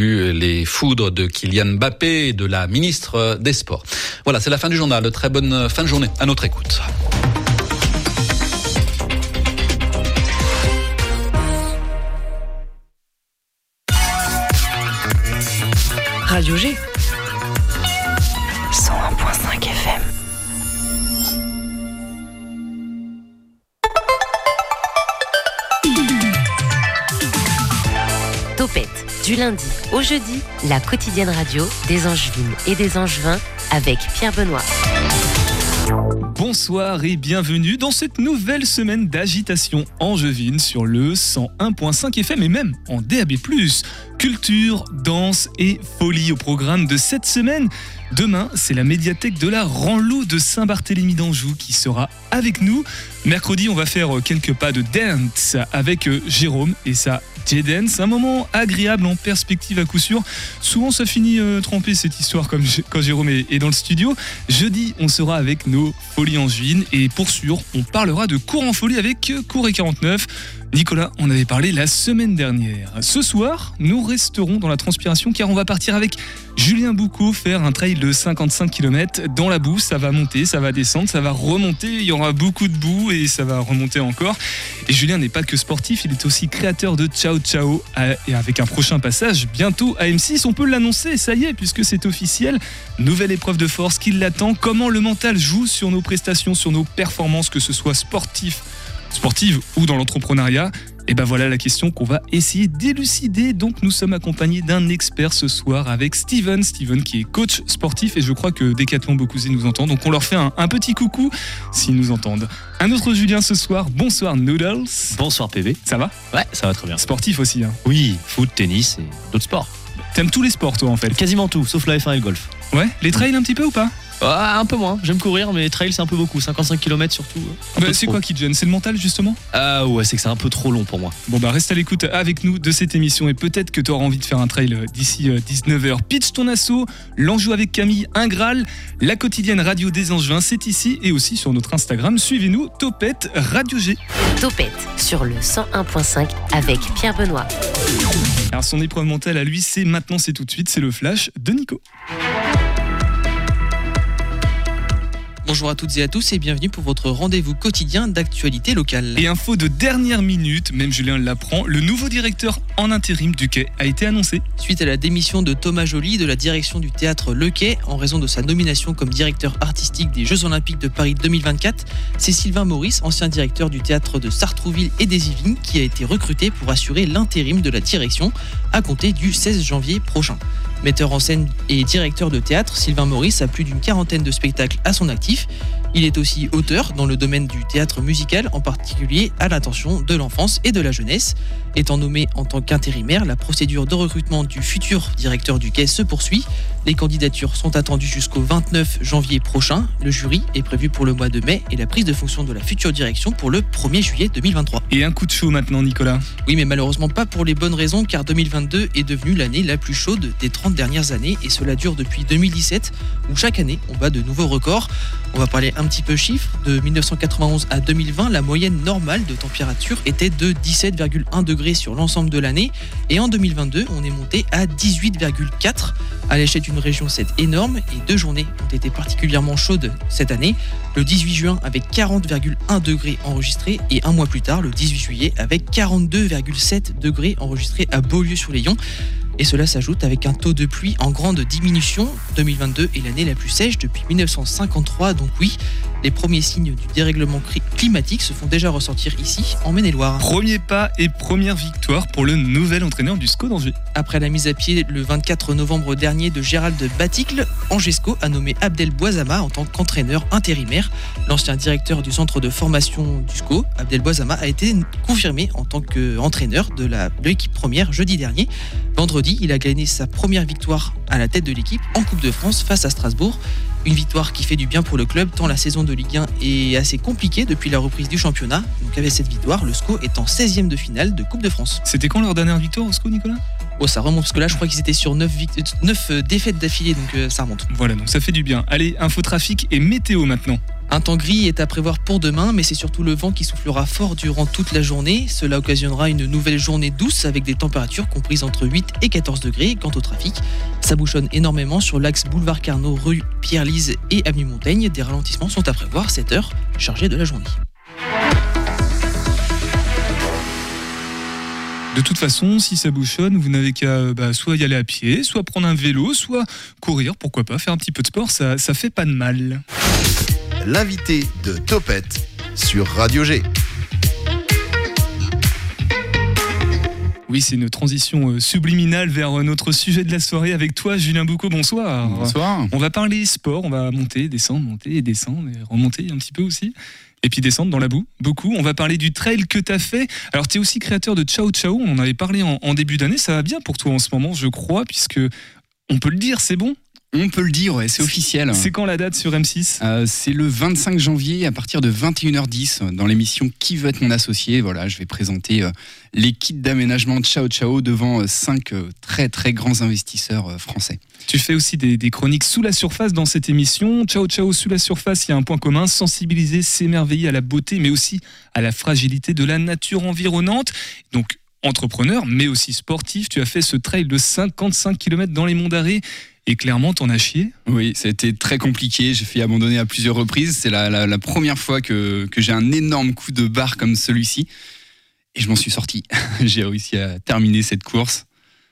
les foudres de Kylian Mbappé et de la ministre des Sports. Voilà, c'est la fin du journal. Très bonne fin de journée à notre écoute. Radio G. du lundi au jeudi, la quotidienne radio des Angevines et des Angevins avec Pierre Benoît. Bonsoir et bienvenue dans cette nouvelle semaine d'agitation angevine sur le 101.5 FM et même en DAB+. Culture, danse et folie au programme de cette semaine. Demain, c'est la médiathèque de la Ranlou de Saint-Barthélemy d'Anjou qui sera avec nous. Mercredi, on va faire quelques pas de dance avec euh, Jérôme et sa J-Dance. Un moment agréable en perspective à coup sûr. Souvent, ça finit euh, trempé cette histoire comme quand Jérôme est, dans le studio. Jeudi, on sera avec nos folies angevines et pour sûr, on parlera de cours en folie avec euh, Cours et 49. Nicolas, on avait parlé la semaine dernière. Ce soir, nous resterons dans la transpiration car on va partir avec Julien Boucaud faire un trail de 55 km dans la boue. Ça va monter, ça va descendre, ça va remonter. Il y aura beaucoup de boue et ça va remonter encore. Et Julien n'est pas que sportif, il est aussi créateur de Ciao Ciao et avec un prochain passage bientôt à M6. On peut l'annoncer, ça y est, puisque c'est officiel. Nouvelle épreuve de force qui l'attend. Comment le mental joue sur nos prestations, sur nos performances, que ce soit sportif sportive ou dans l'entrepreneuriat et ben voilà la question qu'on va essayer d'élucider. Donc nous sommes accompagnés d'un expert ce soir avec Steven. Steven qui est coach sportif et je crois que Decathlon Beaucousy nous entend. Donc on leur fait un, un petit coucou s'ils nous entendent. Un autre Julien ce soir. Bonsoir Noodles. Bonsoir PV. Ça va? Ouais, ça va très bien. Sportif aussi. Hein. Oui, foot, tennis et d'autres sports. T'aimes tous les sports toi en fait? Quasiment tout, sauf la F1 et le golf. Ouais, les trails un petit peu ou pas? Ah, un peu moins, j'aime courir, mais trail c'est un peu beaucoup, 55 km surtout. Bah, c'est quoi qui te gêne? C'est le mental justement? Ah ouais, c'est que c'est un peu trop long pour moi. Bon bah reste à l'écoute avec nous de cette émission et peut-être que tu auras envie de faire un trail d'ici 19h. Pitch ton assaut, l'enjeu avec Camille, un Graal, la quotidienne radio des Angevins, c'est ici et aussi sur notre Instagram. Suivez-nous, Topette Radio G. Topette sur le 101.5 avec Pierre Benoît. Alors son épreuve mentale à lui, c'est maintenant, c'est tout de suite, c'est le flash de Nico. Bonjour à toutes et à tous et bienvenue pour votre rendez-vous quotidien d'actualité locale. Et info de dernière minute, même Julien l'apprend, le nouveau directeur en intérim du Quai a été annoncé. Suite à la démission de Thomas Joly de la direction du théâtre Le Quai en raison de sa nomination comme directeur artistique des Jeux Olympiques de Paris 2024, c'est Sylvain Maurice, ancien directeur du théâtre de Sartrouville et des Yvelines, qui a été recruté pour assurer l'intérim de la direction à compter du 16 janvier prochain. Metteur en scène et directeur de théâtre, Sylvain Maurice a plus d'une quarantaine de spectacles à son actif. Il est aussi auteur dans le domaine du théâtre musical, en particulier à l'attention de l'enfance et de la jeunesse. Étant nommé en tant qu'intérimaire, la procédure de recrutement du futur directeur du quai se poursuit. Les candidatures sont attendues jusqu'au 29 janvier prochain. Le jury est prévu pour le mois de mai et la prise de fonction de la future direction pour le 1er juillet 2023. Et un coup de chaud maintenant, Nicolas? Oui, mais malheureusement pas pour les bonnes raisons, car 2022 est devenue l'année la plus chaude des 30 dernières années et cela dure depuis 2017, où chaque année on bat de nouveaux records. On va parler un petit peu chiffres. De 1991 à 2020, la moyenne normale de température était de 17,1 degrés sur l'ensemble de l'année. Et en 2022, on est monté à 18,4. À l'échelle d'une région, c'est énorme. Et deux journées ont été particulièrement chaudes cette année. Le 18 juin avec 40,1 degrés enregistrés. Et un mois plus tard, le 18 juillet, avec 42,7 degrés enregistrés à Beaulieu-sur-Layon. Et cela s'ajoute avec un taux de pluie en grande diminution. 2022 est l'année la plus sèche depuis 1953, donc oui, les premiers signes du dérèglement climatique se font déjà ressentir ici, en Maine-et-Loire. Premier pas et première victoire pour le nouvel entraîneur du SCO d'Angers. Après la mise à pied le 24 novembre dernier de Gérald Baticle, Angesco a nommé Abdel Boisama en tant qu'entraîneur intérimaire. L'ancien directeur du centre de formation du SCO, Abdel Boisama, a été confirmé en tant qu'entraîneur de l'équipe première jeudi dernier. Vendredi, il a gagné sa première victoire à la tête de l'équipe en Coupe de France face à Strasbourg. Une victoire qui fait du bien pour le club tant la saison de Ligue 1 est assez compliquée depuis la reprise du championnat. Donc avec cette victoire, le SCO est en 16e de finale de Coupe de France. C'était quand leur dernière victoire au SCO, Nicolas? Oh, ça remonte parce que là, je crois qu'ils étaient sur 9, 9 défaites d'affilée, donc euh, ça remonte. Voilà, donc ça fait du bien. Allez, infotrafic et météo maintenant. Un temps gris est à prévoir pour demain, mais c'est surtout le vent qui soufflera fort durant toute la journée. Cela occasionnera une nouvelle journée douce avec des températures comprises entre 8 et 14 degrés. Quant au trafic, ça bouchonne énormément sur l'axe boulevard Carnot, rue Pierre-Lise et avenue Montaigne. Des ralentissements sont à prévoir, 7 heures chargées de la journée. De toute façon, si ça bouchonne, vous n'avez qu'à bah, soit y aller à pied, soit prendre un vélo, soit courir, pourquoi pas, faire un petit peu de sport, ça, ça fait pas de mal. L'invité de Topette sur Radio G. Oui, c'est une transition euh, subliminale vers euh, notre sujet de la soirée avec toi, Julien Boucaud. Bonsoir. Bonsoir. On va parler sport, on va monter, descendre, monter et descendre, et remonter un petit peu aussi. Et puis descendre dans la boue, beaucoup. On va parler du trail que tu as fait. Alors, tu es aussi créateur de Ciao Ciao, on en avait parlé en, en début d'année. Ça va bien pour toi en ce moment, je crois, puisque on peut le dire, c'est bon On peut le dire, ouais, c'est officiel. C'est quand la date sur M6 Euh, c'est le 25 janvier à partir de 21h10 dans l'émission Qui veut être mon associé Voilà, je vais présenter euh, les kits d'aménagement de Ciao Ciao devant euh, cinq euh, très très grands investisseurs français. Tu fais aussi des, des chroniques sous la surface dans cette émission. Ciao Ciao sous la surface, il y a un point commun, sensibiliser, s'émerveiller à la beauté, mais aussi à la fragilité de la nature environnante. Donc entrepreneur, mais aussi sportif, tu as fait ce trail de 55 km dans les monts d'Arrée. Et clairement, t'en as chié? Oui, ça a été très compliqué. J'ai fait abandonner à plusieurs reprises. C'est la, la- la première fois que, que j'ai un énorme coup de barre comme celui-ci. Et je m'en suis sorti. j'ai réussi à terminer cette course.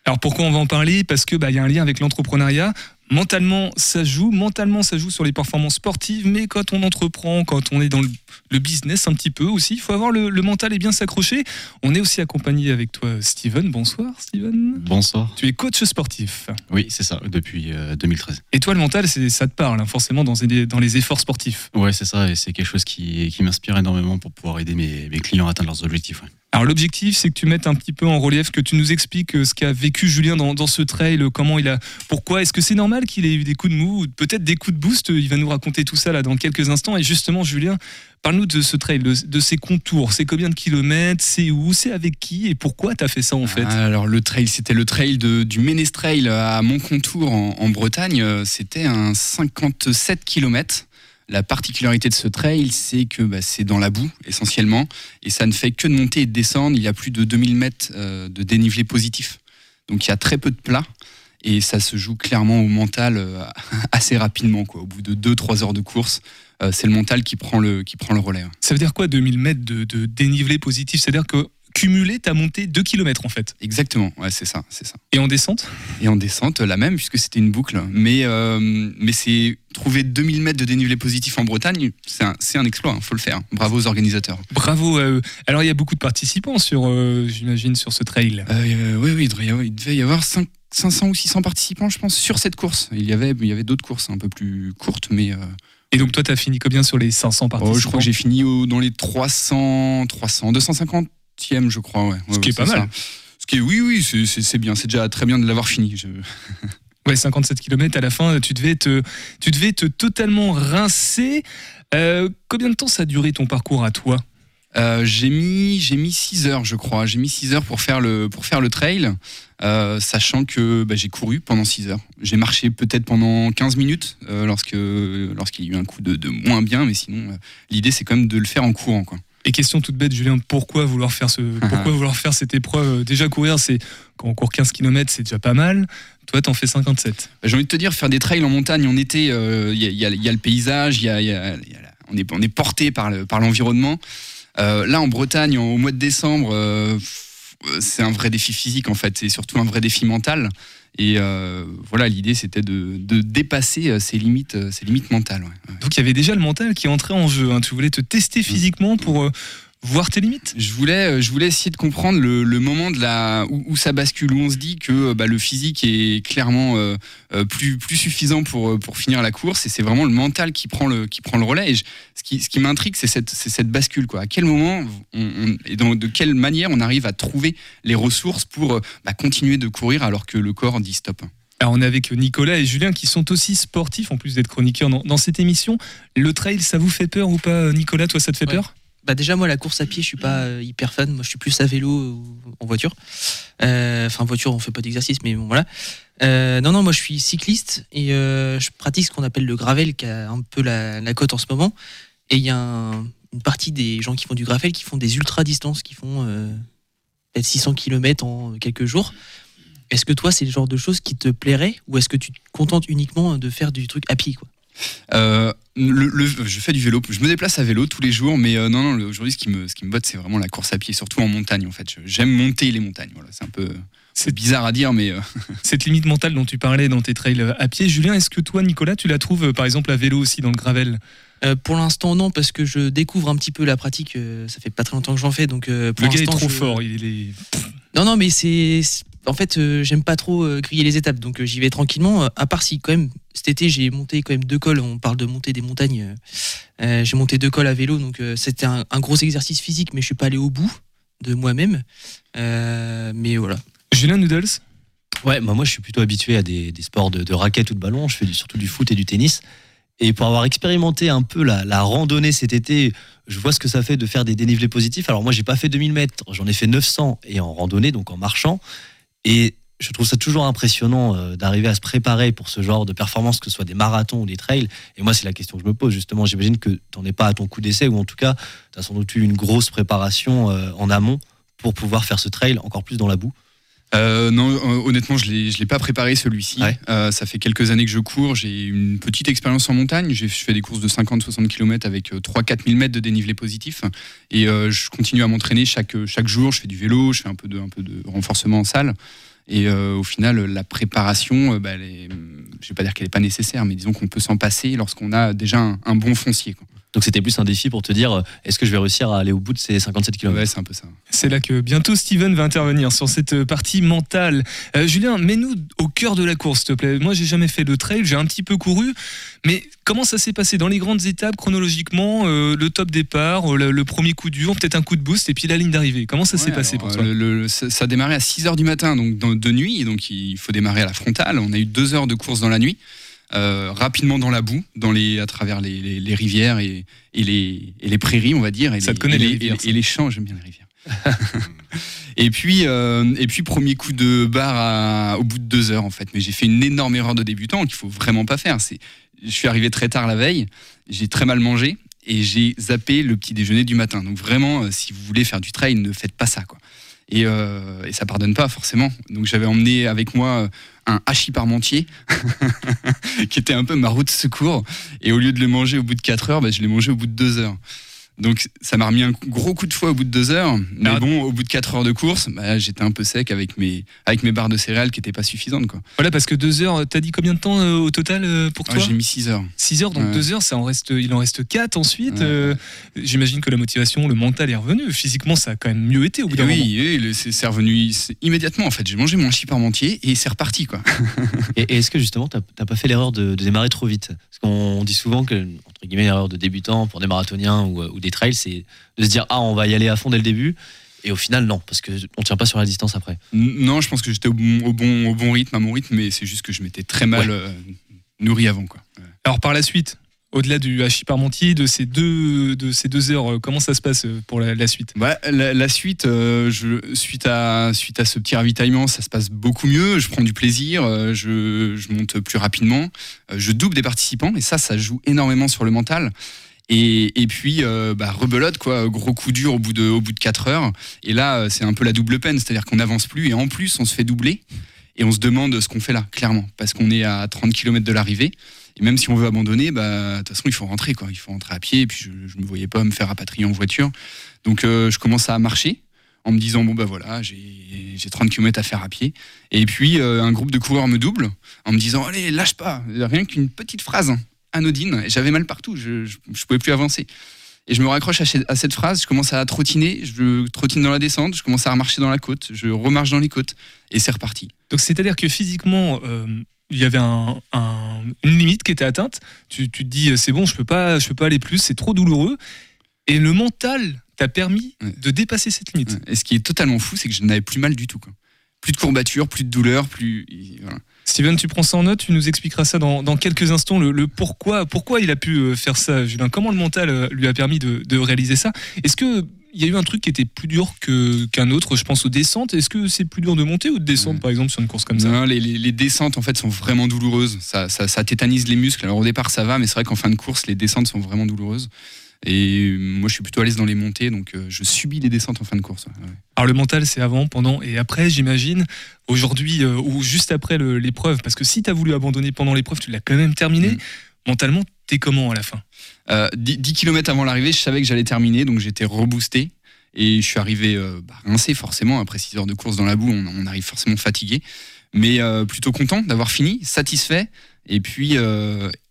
Alors pourquoi on va en parler? Parce que bah, y a un lien avec l'entrepreneuriat. Mentalement, ça joue. Mentalement, ça joue sur les performances sportives. Mais quand on entreprend, quand on est dans le, le business un petit peu aussi, il faut avoir le, le mental et bien s'accrocher. On est aussi accompagné avec toi, Steven. Bonsoir, Steven. Bonsoir. Tu es coach sportif. Oui, c'est ça, depuis euh, 2013. Et toi, le mental, ça te parle, hein, forcément, dans, les- dans les efforts sportifs. Ouais, c'est ça, et c'est quelque chose qui, qui m'inspire énormément pour pouvoir aider mes, mes clients à atteindre leurs objectifs. ouais. Alors l'objectif, c'est que tu mettes un petit peu en relief, que tu nous expliques euh, ce qu'a vécu Julien dans, ce trail, comment il a, pourquoi, est-ce que c'est normal qu'il ait eu des coups de mou, ou peut-être des coups de boost? Il va nous raconter tout ça là dans quelques instants. Et justement, Julien, parle-nous de ce trail, de, ses contours, c'est combien de kilomètres, c'est où, c'est avec qui? Et pourquoi tu as fait ça en fait? Alors le trail, c'était le trail du Ménestrail à Montcontour en, en Bretagne. Euh, C'était un 57 km. La particularité de ce trail, c'est que bah, c'est dans la boue essentiellement, et ça ne fait que de monter et de descendre. Il y a plus de 2000 mètres euh, de dénivelé positif, donc il y a très peu de plat. Et ça se joue clairement au mental euh, assez rapidement. Au bout de 2-3 heures de course, euh, c'est le mental qui prend le, relais. Ça veut dire quoi 2000 mètres de, de dénivelé positif? C'est-à-dire que cumulé, tu as monté 2 km en fait. Exactement, ouais, c'est ça, c'est ça. Et en descente? Et en descente, la même, puisque c'était une boucle. Mais, euh, mais c'est trouver 2000 mètres de dénivelé positif en Bretagne, c'est un, c'est un exploit, il faut le faire. Bravo aux organisateurs. Bravo à eux. Alors il y a beaucoup de participants sur, euh, j'imagine, sur ce trail. Euh, oui, oui, il devait y avoir, il devait y avoir cinq- 500 ou 600 participants, je pense, sur cette course. Il y avait, il y avait d'autres courses un peu plus courtes, mais euh, Et donc toi, tu as fini combien sur les 500 participants oh, je crois que j'ai fini au- dans les 300, 300, 250e, je crois. Ouais. Ce Ouais, qui est pas mal. Ce qui est, oui, oui, c'est- bien. C'est déjà très bien de l'avoir fini. Je- Ouais, 57 km à la fin, tu devais te, tu devais te totalement rincer. Euh, combien de temps ça a duré ton parcours à toi? Euh, j'ai mis j'ai mis 6 heures je crois j'ai mis 6 heures pour faire le pour faire le trail euh, sachant que bah, j'ai couru pendant 6 heures j'ai marché peut-être pendant 15 minutes lorsque lorsqu'il y a eu un coup de, de moins bien mais sinon l'idée c'est quand même de le faire en courant quoi Et question toute bête, Julien, pourquoi vouloir faire, ce, pourquoi vouloir faire cette épreuve? Déjà, courir, c'est quand on court 15 km, c'est déjà pas mal. Toi, t'en fais 57. j'ai envie de te dire faire des trails en montagne en été euh, il y, a, il y a- il y a le paysage y a, y on est on est porté par le par l'environnement Euh, là en Bretagne en- au mois de décembre euh, c'est un vrai défi physique en fait c'est surtout un vrai défi mental et euh, voilà l'idée c'était de, de dépasser euh, ses limites euh, ses limites mentales ouais. Donc, il y avait déjà le mental qui entrait en jeu. hein. Tu voulais te tester physiquement pour euh, voir tes limites. Je voulais euh, je voulais essayer de comprendre le, le moment de la où, où ça bascule où on se dit que euh, bah, le physique est clairement euh, plus plus suffisant pour pour finir la course. Et c'est vraiment le mental qui prend le qui prend le relais. Et je- ce qui ce qui m'intrigue c'est cette c'est cette bascule quoi. À quel moment on, on- et dans, de quelle manière on arrive à trouver les ressources pour bah, continuer de courir alors que le corps dit stop? Alors, on est avec Nicolas et Julien qui sont aussi sportifs, en plus d'être chroniqueurs dans, dans cette émission. Le trail, ça vous fait peur ou pas, Nicolas? Toi, ça te fait Ouais. peur? Bah déjà moi la course à pied je suis pas euh, hyper fan, moi je suis plus à vélo ou en voiture. Euh, Enfin en voiture on fait pas d'exercice mais bon voilà. Euh, non, non, moi je suis cycliste et je pratique ce qu'on appelle le gravel, qui a un peu la, la cote en ce moment. Et il y a un- une partie des gens qui font du gravel qui font des ultra distances, qui font peut-être 600 km en quelques jours. Est-ce que toi, c'est le genre de choses qui te plairait ou est-ce que tu te contentes uniquement de faire du truc à pied quoi? Euh, le, le- je fais du vélo, je me déplace à vélo tous les jours, mais euh, non, non, aujourd'hui, ce qui me, ce qui me botte, c'est vraiment la course à pied, surtout en montagne, en fait. Je- J'aime monter les montagnes. Voilà, c'est un peu, c'est bizarre à dire, mais euh, Cette limite mentale dont tu parlais dans tes trails à pied, Julien, est-ce que toi, Nicolas, tu la trouves par exemple à vélo aussi dans le gravel? Euh, Pour l'instant, non, parce que je découvre un petit peu la pratique. euh, ça fait pas très longtemps que j'en fais, donc euh, pour Le gars est trop je- fort, il est. Non, non, mais c'est. En fait, euh, j'aime pas trop euh, griller les étapes, donc euh, j'y vais tranquillement. euh, à part si, quand même, cet été, j'ai monté quand même deux cols. On parle de monter des montagnes. euh, euh, j'ai monté deux cols à vélo, donc euh, c'était un, un gros exercice physique, mais je suis pas allé au bout de moi-même. Euh, mais voilà. Julien Noodles? Ouais, bah moi je suis plutôt habitué à des, des sports de, de raquettes ou de ballon. Je fais du- surtout du foot et du tennis. Et pour avoir expérimenté un peu la, randonnée cet été, je vois ce que ça fait de faire des dénivelés positifs. Alors moi j'ai pas fait 2000 mètres, j'en ai fait 900 et en randonnée, donc en marchant. Et je trouve ça toujours impressionnant euh, d'arriver à se préparer pour ce genre de performance, que ce soit des marathons ou des trails. Et moi c'est la question que je me pose justement. J'imagine que t'en es pas à ton coup d'essai ou en tout cas tu as sans doute eu une grosse préparation euh, en amont pour pouvoir faire ce trail encore plus dans la boue. Euh, non, euh, honnêtement, je l'ai, je l'ai pas préparé celui-ci. Ouais. Euh, ça fait quelques années que je cours. J'ai une petite expérience en montagne. Je fais des courses de 50-60 km avec 3-4 000 mètres de dénivelé positif. Et euh, je continue à m'entraîner chaque, chaque jour. Je fais du vélo, je fais un peu de, un peu de renforcement en salle. Et euh, au final, la préparation, euh, bah, est- je vais pas dire qu'elle n'est pas nécessaire, mais disons qu'on peut s'en passer lorsqu'on a déjà un, un bon foncier. quoi. Donc c'était plus un défi pour te dire euh, est-ce que je vais réussir à aller au bout de ces 57 km Ouais, c'est un peu ça. C'est là que bientôt Steven va intervenir sur cette euh, partie mentale. Euh, Julien, mets-nous au cœur de la course, s'il te plaît. Moi, j'ai jamais fait de trail, j'ai un petit peu couru, mais comment ça s'est passé? Dans les grandes étapes chronologiquement euh, Le top départ, le, le premier coup dur, peut-être un coup de boost, et puis la ligne d'arrivée. Comment ça s'est Ouais, passé alors, pour toi? le- le- ça, ça a démarré à 6 h du matin, donc dans- de nuit, donc il faut démarrer à la frontale. On a eu deux heures de course dans la nuit, euh, rapidement dans la boue, dans les, à travers les, les- les rivières et, et les, et les prairies, on va dire. Et Ça les, te connaît, et les rivières, et- les champs, j'aime bien les rivières. et puis, euh, et puis premier coup de barre à- au bout de deux heures en fait. Mais j'ai fait une énorme erreur de débutant qu'il faut vraiment pas faire. C'est, je suis arrivé très tard la veille, j'ai très mal mangé et j'ai zappé le petit déjeuner du matin. Donc vraiment, euh, si vous voulez faire du trail, ne faites pas ça quoi. Et, euh, et ça pardonne pas forcément. Donc j'avais emmené avec moi un hachis parmentier qui était un peu ma route de secours. Et au lieu de le manger au bout de 4 heures, bah, je l'ai mangé au bout de 2 heures. Donc ça m'a remis un gros coup de fouet au bout de 2 heures. Mais Ah. bon, au bout de 4 heures de course, bah, j'étais un peu sec avec mes, avec mes barres de céréales qui n'étaient pas suffisantes. Quoi. Voilà, parce que deux heures, t'as dit combien de temps euh, au total euh, pour Ah, toi j'ai mis 6 heures. 6 heures, donc Ouais. 2 heures, ça en reste, il en reste 4 ensuite. Ouais. euh, J'imagine que la motivation, le mental est revenu. Physiquement, ça a quand même mieux été au bout d'un moment. oui, oui, le- c'est revenu immédiatement en fait. J'ai mangé mon hachis parmentier et c'est reparti. Quoi. Et, et est-ce que justement, t'as pas fait l'erreur de, de démarrer trop vite? Parce qu'on dit souvent que, entre guillemets, l'erreur de débutant pour des marathoniens ou, ou des trails, c'est de se dire ah on va y aller à fond dès le début. Et au final, non, parce que on tient pas sur la distance après. Non, je pense que j'étais au bon, au, bon, au bon rythme, à mon rythme, mais c'est juste que je m'étais très mal Ouais. euh, nourri avant. Quoi. Ouais. Alors par la suite, au-delà du hachis parmentier, de ces deux, de ces deux heures, euh, comment ça se passe euh, pour la, la suite? La, la suite, euh, je, suite, à, suite à ce petit ravitaillement, ça se passe beaucoup mieux. Je prends du plaisir, euh, je, je monte plus rapidement, euh, je double des participants, et ça, ça joue énormément sur le mental. Et, puis, euh, bah, rebelote, quoi, gros coup dur au bout de, au bout de 4 heures. Et là, euh, c'est un peu la double peine, c'est-à-dire qu'on n'avance plus, et en plus, on se fait doubler, et on se demande ce qu'on fait là, clairement, parce qu'on est à 30 km de l'arrivée. Et même si on veut abandonner, bah, de toute façon, il faut rentrer, quoi. Il faut rentrer à pied, et puis je ne me voyais pas me faire rapatrier en voiture. Donc, euh, je commence à marcher en me disant bon bah voilà j'ai j'ai 30 km à faire à pied et puis un groupe de coureurs me double en me disant allez lâche pas rien qu'une petite phrase hein, anodine j'avais mal partout je, je pouvais plus avancer et je me raccroche à, ce- à cette phrase je commence à trottiner je trottine dans la descente je commence à remarcher dans la côte je remarche dans les côtes et c'est reparti Donc c'est-à-dire que physiquement, euh, il y avait un- un- une limite qui était atteinte. Tu, tu te dis c'est bon, je peux pas, je peux pas aller plus, c'est trop douloureux. Et le mental t'a permis Ouais. de dépasser cette limite. Et ce qui est totalement fou c'est que je n'avais plus mal du tout quoi. Plus de courbatures plus de douleurs plus voilà. Steven, tu prends ça en note, tu nous expliqueras ça dans, dans quelques instants, le, le pourquoi, pourquoi il a pu euh, faire ça, Julien? Comment le mental euh, lui a permis de, de réaliser ça? Est-ce que il y a eu un truc qui était plus dur que- qu'un autre, je pense aux descentes? Est-ce que c'est plus dur de monter ou de descendre, par exemple, sur une course comme ça? Non, les, les- les descentes en fait sont vraiment douloureuses. Ça, ça, ça tétanise les muscles. Alors au départ ça va, mais c'est vrai qu'en fin de course les descentes sont vraiment douloureuses. Et euh, moi je suis plutôt à l'aise dans les montées, donc euh, je subis les descentes en fin de course. ouais. Alors le mental, c'est avant, pendant et après, j'imagine. Aujourd'hui euh, ou juste après l'épreuve, parce que si tu as voulu abandonner pendant l'épreuve, tu l'as quand même terminé. Mm. Mentalement, t'es comment à la fin? Euh, 10, 10 km avant l'arrivée, je savais que j'allais terminer, donc j'étais reboosté. Et je suis arrivé euh, bah, rincé, forcément. Après 6 heures de course dans la boue, on, on arrive forcément fatigué. Mais plutôt content d'avoir fini, satisfait. Et puis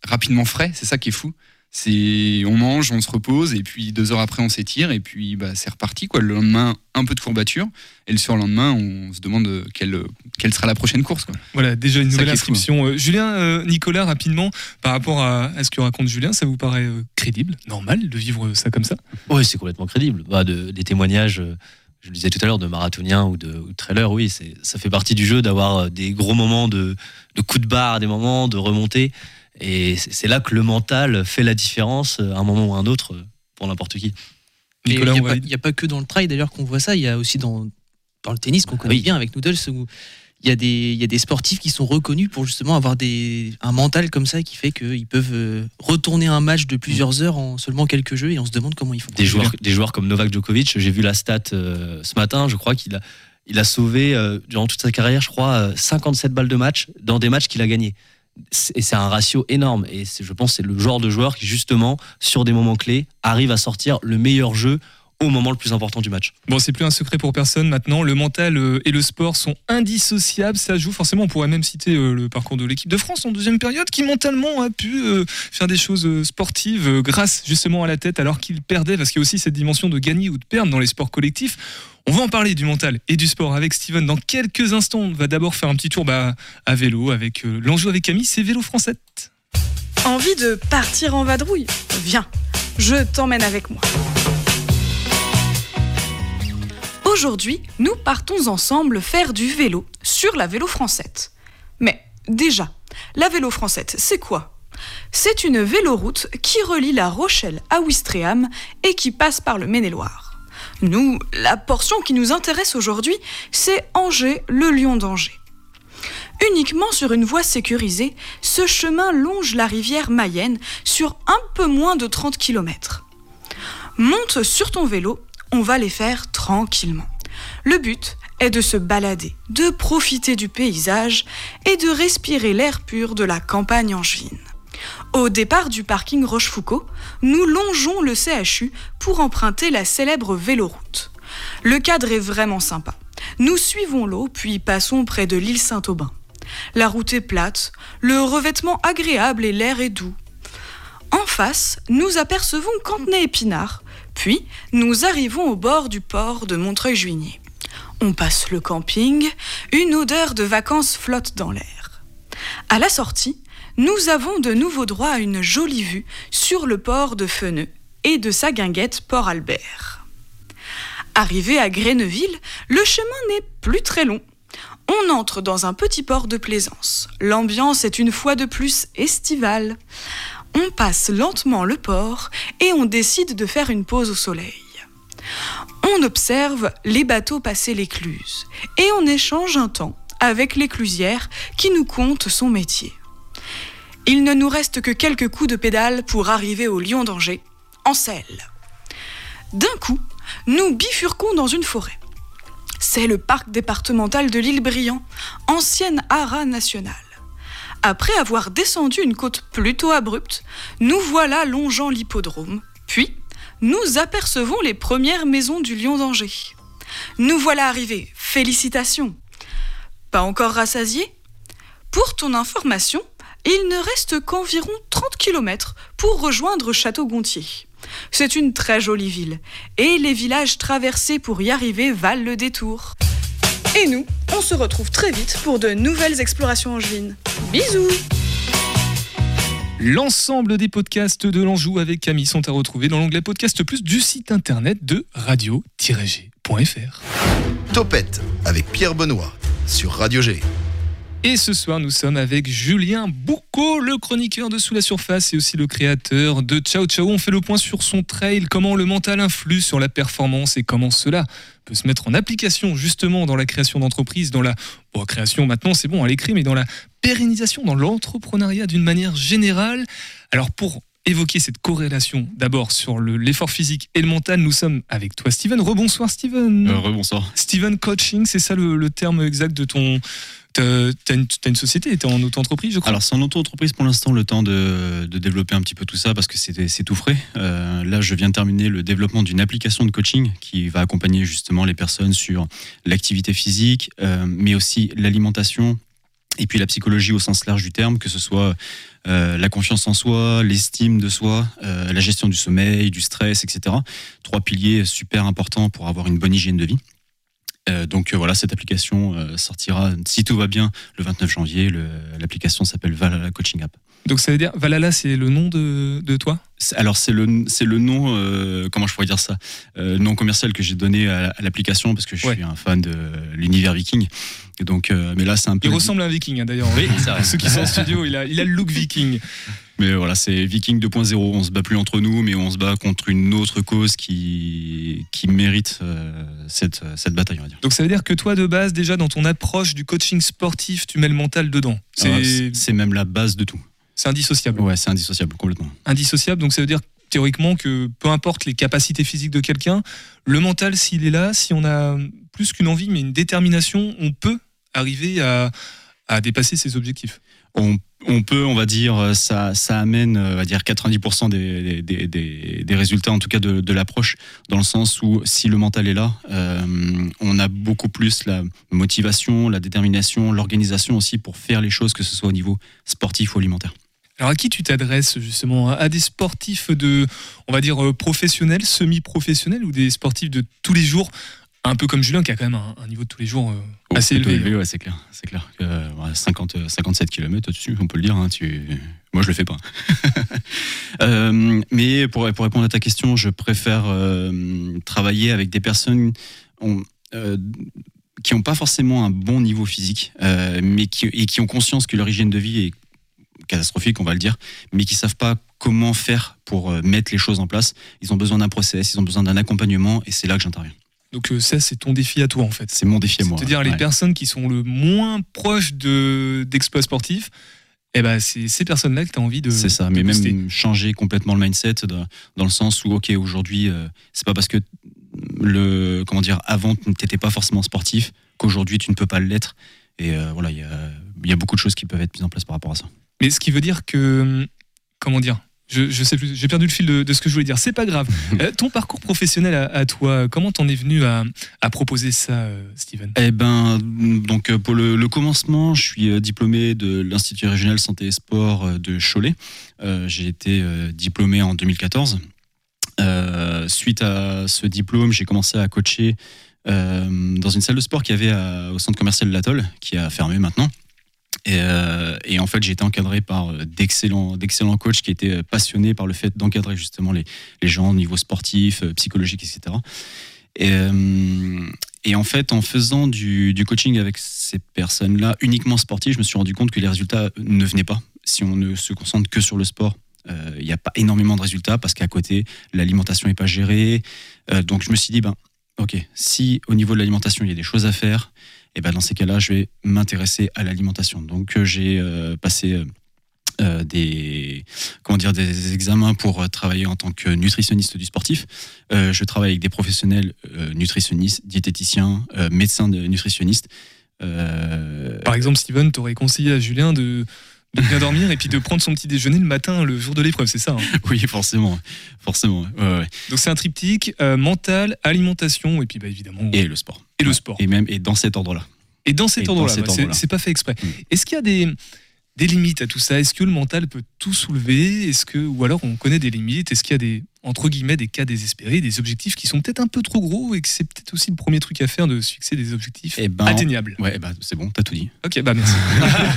rapidement frais, c'est ça qui est fou. C'est on mange, on se repose, et puis deux heures après on s'étire, et puis bah, c'est reparti. Quoi. Le lendemain, un peu de courbature, et le surlendemain, on se demande euh, quelle, quelle sera la prochaine course. Quoi. Voilà, déjà une nouvelle inscription. Euh, Julien, euh, Nicolas, rapidement, par rapport à, à ce que raconte Julien, ça vous paraît euh, crédible, normal de vivre ça comme ça? Oui, c'est complètement crédible. Bah, de- des témoignages, euh, je le disais tout à l'heure, de marathoniens ou de, ou de oui, c'est- ça fait partie du jeu d'avoir des gros moments de, de coups de barre, des moments de remontée. Et c'est là que le mental fait la différence, euh, à un moment ou à un autre, euh, pour n'importe qui. Il n'y a, pas- a que dans le trail d'ailleurs qu'on voit ça, il y a aussi dans, dans le tennis qu'on connaît Oui. bien avec Noodles où il y, a des, il y a des sportifs qui sont reconnus pour justement avoir des, un mental comme ça qui fait qu'ils peuvent euh, retourner un match de plusieurs heures en seulement quelques jeux et on se demande comment ils font. Des joueurs, des joueurs comme Novak Djokovic, j'ai vu la stat euh, ce matin, je crois qu'il a, il a sauvé, euh, durant toute sa carrière, je crois, euh, 57 balles de match dans des matchs qu'il a gagnés. Et c'est un ratio énorme. Et je pense c'est le genre de joueur qui, justement, sur des moments clés, arrive à sortir le meilleur jeu au moment le plus important du match. Bon, c'est plus un secret pour personne maintenant. Le mental euh, et le sport sont indissociables. Ça joue forcément. On pourrait même citer euh, le parcours de l'équipe de France en deuxième période, qui mentalement a pu euh, faire des choses sportives grâce justement à la tête, alors qu'il perdait, parce qu'il y a aussi cette dimension de gagner ou de perdre dans les sports collectifs. On va en parler du mental et du sport avec Steven dans quelques instants. On va d'abord faire un petit tour bah, à vélo avec euh, l'enjeu avec Camille, c'est Vélo Français. Envie de partir en vadrouille? Viens, je t'emmène avec moi. Aujourd'hui, nous partons ensemble faire du vélo sur la vélo française. Mais déjà, la vélo française, c'est quoi? C'est une véloroute qui relie la Rochelle à Ouistreham et qui passe par le Maine-et-Loire. Nous, la portion qui nous intéresse aujourd'hui, c'est Angers, le Lion d'Angers. Uniquement sur une voie sécurisée, ce chemin longe la rivière Mayenne sur un peu moins de 30 km. Monte sur ton vélo, on va les faire tranquillement. Le but est de se balader, de profiter du paysage et de respirer l'air pur de la campagne angevine. Au départ du parking Rochefoucauld, nous longeons le CHU pour emprunter la célèbre véloroute. Le cadre est vraiment sympa. Nous suivons l'eau puis passons près de l'île Saint-Aubin. La route est plate, le revêtement agréable et l'air est doux. En face, nous apercevons Cantenay-Épinard, puis nous arrivons au bord du port de Montreuil-Juigné. On passe le camping, une odeur de vacances flotte dans l'air. À la sortie, nous avons de nouveau droit à une jolie vue sur le port de Feneux et de sa guinguette Port-Albert. Arrivé à Gréneville, le chemin n'est plus très long. On entre dans un petit port de plaisance. L'ambiance est une fois de plus estivale. On passe lentement le port et on décide de faire une pause au soleil. On observe les bateaux passer l'écluse et on échange un temps avec l'éclusière qui nous conte son métier. Il ne nous reste que quelques coups de pédale pour arriver au Lion d'Angers, en selle. D'un coup, nous bifurquons dans une forêt. C'est le parc départemental de l'île Briand, ancienne haras nationale. Après avoir descendu une côte plutôt abrupte, nous voilà longeant l'hippodrome, puis nous apercevons les premières maisons du Lion d'Angers. Nous voilà arrivés, félicitations. Pas encore rassasiés? Pour ton information, il ne reste qu'environ 30 km pour rejoindre Château-Gontier. C'est une très jolie ville, et les villages traversés pour y arriver valent le détour. Et nous, on se retrouve très vite pour de nouvelles explorations angevines. Bisous L'ensemble des podcasts de l'Anjou avec Camille sont à retrouver dans l'onglet Podcast Plus du site internet de radio-g.fr. Topette avec Pierre Benoît sur Radio G. Et ce soir, nous sommes avec Julien Bourco, le chroniqueur de Sous la Surface et aussi le créateur de Ciao Ciao. On fait le point sur son trail, comment le mental influe sur la performance et comment cela peut se mettre en application justement dans la création d'entreprises, dans la bon, création maintenant c'est bon à l'écrit, mais dans la pérennisation, dans l'entrepreneuriat d'une manière générale. Alors pour évoquer cette corrélation d'abord sur le- l'effort physique et le mental, nous sommes avec toi Steven. Rebonsoir Steven. Euh, rebonsoir. Steven Coaching, c'est ça le, le terme exact de ton... T'as t'as une, société, t'es en auto-entreprise je crois Alors c'est en auto-entreprise pour l'instant, le temps de, développer un petit peu tout ça parce que c'est tout frais. Euh, là, je viens de terminer le développement d'une application de coaching qui va accompagner justement les personnes sur l'activité physique, euh, mais aussi l'alimentation et puis la psychologie au sens large du terme, que ce soit euh, la confiance en soi, l'estime de soi, la gestion du sommeil, du stress, etc. Trois piliers super importants pour avoir une bonne hygiène de vie. Euh, donc euh, voilà, cette application euh, sortira, si tout va bien, le 29 janvier. L'application s'appelle Valhalla Coaching App. Donc ça veut dire, Valhalla c'est le nom de, de toi? Alors c'est le c'est le nom euh, comment je pourrais dire ça? Euh, nom commercial que j'ai donné à, à l'application parce que je Ouais. suis un fan de l'univers viking et donc euh, mais là c'est un peu Il ressemble à un viking hein, d'ailleurs. Oui. Ceux qui sont en studio, il a, il a le look viking. mais voilà c'est Viking 2.0 on se bat plus entre nous mais on se bat contre une autre cause qui qui mérite euh, cette cette bataille on va dire. Donc ça veut dire que toi de base déjà dans ton approche du coaching sportif, tu mets le mental dedans. Ah, c'est même la base de tout. C'est indissociable. Ouais c'est indissociable complètement. Indissociable, donc ça veut dire théoriquement que peu importe les capacités physiques de quelqu'un, le mental s'il est là, si on a plus qu'une envie mais une détermination, on peut arriver à, à dépasser ses objectifs. on, on peut, on va dire, ça, ça amène, on va dire, 90% des, des, des, des résultats, en tout cas de, de l'approche, dans le sens où si le mental est là, euh, on a beaucoup plus la motivation, la détermination, l'organisation aussi pour faire les choses, que ce soit au niveau sportif ou alimentaire. Alors à qui tu t'adresses justement? À des sportifs de, on va dire, euh, professionnels, semi-professionnels ou des sportifs de tous les jours? Un peu comme Julien qui a quand même un, un niveau de tous les jours euh, assez Plutôt élevé. ouais, c'est clair. C'est clair. que, euh, ouais, 50, euh, 57 km au-dessus, on peut le dire. hein, tu... Moi, je le fais pas. Euh, mais pour, pour répondre à ta question, je préfère travailler avec des personnes on- qui n'ont pas forcément un bon niveau physique, mais qui, et qui ont conscience que leur hygiène de vie est catastrophique, on va le dire, mais qui savent pas comment faire pour euh, mettre les choses en place. Ils ont besoin d'un process, ils ont besoin d'un accompagnement, et c'est là que j'interviens. Donc euh, ça, c'est ton défi à toi en fait. C'est mon défi à moi. C'est-à-dire les personnes qui sont le moins proches de d'exploits sportifs, eh ben c'est ces personnes-là que tu as envie de. C'est ça, de mais booster. même changer complètement le mindset dans, dans le sens où, ok, aujourd'hui, euh, c'est pas parce que le, comment dire, avant, tu n'étais pas forcément sportif qu'aujourd'hui, tu ne peux pas l'être. Et euh, voilà, il y a, il y a beaucoup de choses qui peuvent être mises en place par rapport à ça. Mais ce qui veut dire que comment dire je, je sais plus, j'ai perdu le fil de, de ce que je voulais dire. C'est pas grave. Euh, ton parcours professionnel à, à toi, comment t'en es venu à, à proposer ça, euh, Steven? Eh ben, donc euh, pour le, le commencement, je suis euh, diplômé de l'Institut régional santé et sport euh, de Cholet. Euh, J'ai été euh, diplômé en 2014. Euh, suite à ce diplôme, j'ai commencé à coacher euh, dans une salle de sport qu'il y avait au centre commercial de l'Atoll, qui a fermé maintenant. Et, euh, en fait, j'ai été encadré par euh, d'excellents, coachs qui étaient euh, passionnés par le fait d'encadrer justement les, les gens au niveau sportif, euh, psychologique, etc. Et, euh, en fait, en faisant du, coaching avec ces personnes-là, uniquement sportives, je me suis rendu compte que les résultats ne venaient pas. Si on ne se concentre que sur le sport, euh, il n'y a pas énormément de résultats parce qu'à côté, l'alimentation n'est pas gérée. Euh, donc je me suis dit, ben, ok, si au niveau de l'alimentation, il y a des choses à faire, et ben dans ces cas-là, je vais m'intéresser à l'alimentation. Donc euh, j'ai euh, passé euh, des comment dire des examens pour travailler en tant que nutritionniste du sportif. Je travaille avec des professionnels nutritionnistes, diététiciens, médecins de nutritionnistes. Par exemple, Steven, t'aurais conseillé à Julien de, de bien dormir et puis de prendre son petit déjeuner le matin, le jour de l'épreuve, c'est ça hein? Oui, forcément, forcément. ouais, ouais, ouais. Donc c'est un triptyque euh, mental, alimentation et puis bah, évidemment Et le sport. et le sport. Et même et dans cet ordre-là. Et dans cet ordre-là, bah, c'est- ordre-là. c'est pas fait exprès. Mm. Est-ce qu'il y a des, des limites à tout ça? Est-ce que le mental peut tout soulever? Est-ce que ou alors on connaît des limites? Est-ce qu'il y a des entre guillemets, des cas désespérés, des objectifs qui sont peut-être un peu trop gros et que c'est peut-être aussi le premier truc à faire de se fixer des objectifs Eh ben, atteignables. Ouais, bah, c'est bon, t'as tout dit. Ok, bah merci.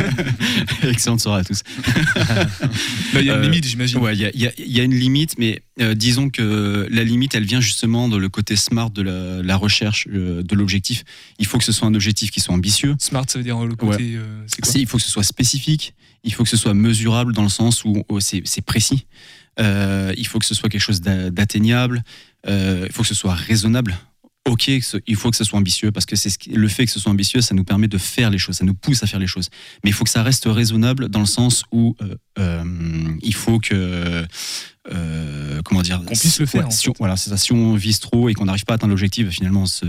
Excellente soirée à tous. Bah, Il y a une Euh, limite, j'imagine. Ouais, il y a, y y une limite, mais euh, disons que la limite, elle vient justement dans le côté smart de la, la recherche euh, de l'objectif. Il faut que ce soit un objectif qui soit ambitieux. Smart, ça veut dire le côté. euh, c'est quoi C'est- il faut que ce soit spécifique, il faut que ce soit mesurable dans le sens où oh, c'est précis. Euh, il faut que ce soit quelque chose d'a- d'atteignable. Euh, il faut que ce soit raisonnable. Ok, il faut que ce soit ambitieux parce que c'est le fait que ce soit ambitieux, ça nous permet de faire les choses, ça nous pousse à faire les choses. Mais il faut que ça reste raisonnable dans le sens où euh, il faut que euh, comment dire Qu'on puisse le faire, si on- voilà, ça. Si on vise trop et qu'on n'arrive pas à atteindre l'objectif, finalement, on se,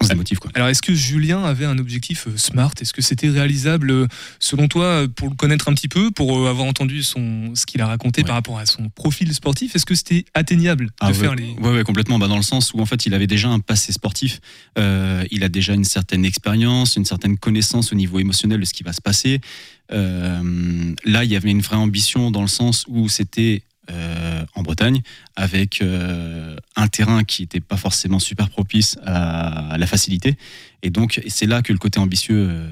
on se démotive quoi. Alors, est-ce que Julien avait un objectif euh, smart? Est-ce que c'était réalisable, euh, selon toi, pour le connaître un petit peu, pour avoir entendu son, ce qu'il a raconté Ouais. par rapport à son profil sportif? Est-ce que c'était atteignable de Ah ouais, faire les. ouais, ouais, complètement. Bah, dans le sens où en fait, il avait déjà un passé sportif. Euh, il a déjà une certaine expérience, une certaine connaissance au niveau émotionnel de ce qui va se passer. Euh, là, il y avait une vraie ambition dans le sens où c'était euh, en Bretagne avec euh, un terrain qui n'était pas forcément super propice à, la facilité. Et donc, c'est là que le côté ambitieux euh,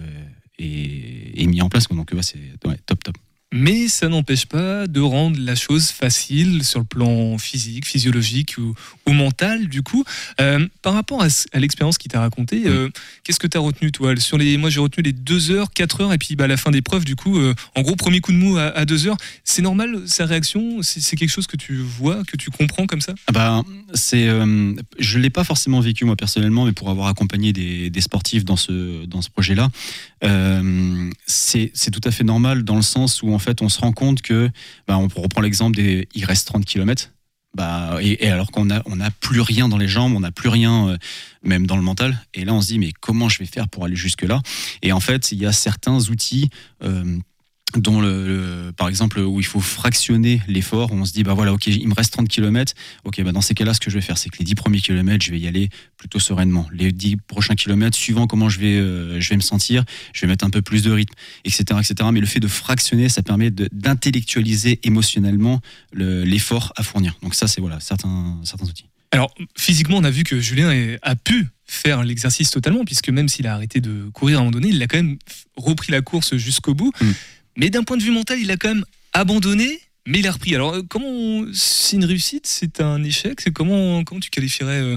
est, mis en place. Donc, ouais, c'est top, top. Mais ça n'empêche pas de rendre la chose facile sur le plan physique, physiologique ou, ou mental, du coup. Euh, par rapport à, ce- à l'expérience qu'il t'a racontée, euh, qu'est-ce que tu as retenu, toi? Sur les, Moi, j'ai retenu les 2 heures, 4 heures, et puis bah, à la fin des preuves, du coup, euh, en gros, premier coup de mou à, 2 heures. C'est normal, sa réaction? C'est quelque chose que tu vois, que tu comprends comme ça? Ah bah, c'est, je l'ai pas forcément vécu moi personnellement, mais pour avoir accompagné des, des sportifs dans ce dans ce projet-là, c'est c'est tout à fait normal dans le sens où en fait on se rend compte que, bah, on reprend l'exemple des, il reste 30 km. Bah, et, alors qu'on a on a plus rien dans les jambes, on n'a plus rien euh, même dans le mental. Et là on se dit mais comment je vais faire pour aller jusque là Et en fait il y a certains outils. euh, dont le, le- par exemple où il faut fractionner l'effort, on se dit bah voilà ok il me reste 30 km, ok bah dans ces cas-là ce que je vais faire c'est que les 10 premiers kilomètres je vais y aller plutôt sereinement, les 10 prochains kilomètres suivant comment je vais euh, je vais me sentir, je vais mettre un peu plus de rythme, etc etc. Mais le fait de fractionner ça permet d'intellectualiser émotionnellement le- l'effort à fournir. Donc ça c'est voilà certains certains outils. Alors, physiquement, on a vu que Julien a pu faire l'exercice totalement, puisque même s'il a arrêté de courir à un moment donné, il a quand même repris la course jusqu'au bout. Mm. Mais d'un point de vue mental, il a quand même abandonné, mais il a repris. Alors, euh, comment c'est une réussite C'est un échec C'est comment, comment tu qualifierais euh,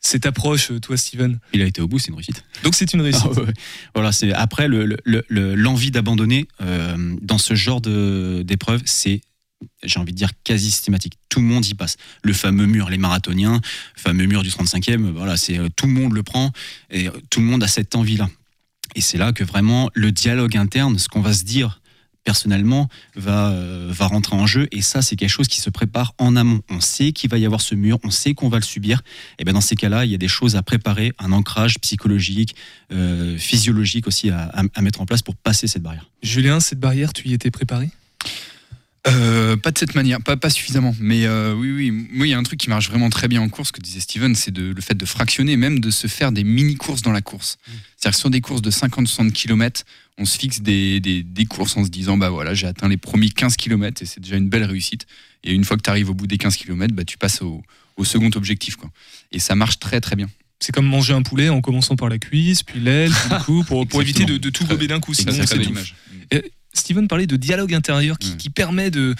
cette approche, euh, toi, Steven? Il a été au bout, c'est une réussite. Donc, c'est une réussite. Ah ouais. Voilà, c'est après le- le- le- le- l'envie d'abandonner euh, dans ce genre de- d'épreuve, c'est j'ai envie de dire quasi systématique. Tout le monde y passe. Le fameux mur, les marathoniens, le fameux mur du 35e, voilà, c'est tout le monde le prend et tout le monde a cette envie-là. Et c'est là que vraiment le dialogue interne, ce qu'on va se dire personnellement, va, euh, va rentrer en jeu. Et ça, c'est quelque chose qui se prépare en amont. On sait qu'il va y avoir ce mur, on sait qu'on va le subir. Et bien dans ces cas-là, il y a des choses à préparer, un ancrage psychologique, euh, physiologique aussi à, à- à mettre en place pour passer cette barrière. Julien, cette barrière, tu y étais préparé? Euh, pas de cette manière, pas, pas suffisamment. Mais euh, oui, oui, moi, il y a un truc qui marche vraiment très bien en course, que disait Steven, c'est de, le fait de fractionner, même de se faire des mini-courses dans la course. C'est-à-dire que sur des courses de 50-60 km, on se fixe des, des, des courses en se disant, bah voilà, j'ai atteint les premiers 15 km et c'est déjà une belle réussite. Et une fois que tu arrives au bout des 15 km, bah, tu passes au, au second objectif. Quoi. Et ça marche très très bien. C'est comme manger un poulet en commençant par la cuisse, puis l'aile, puis le cou, pour, pour éviter de, de tout gober d'un coup. C'est. Steven parlait de dialogue intérieur qui, qui permet de,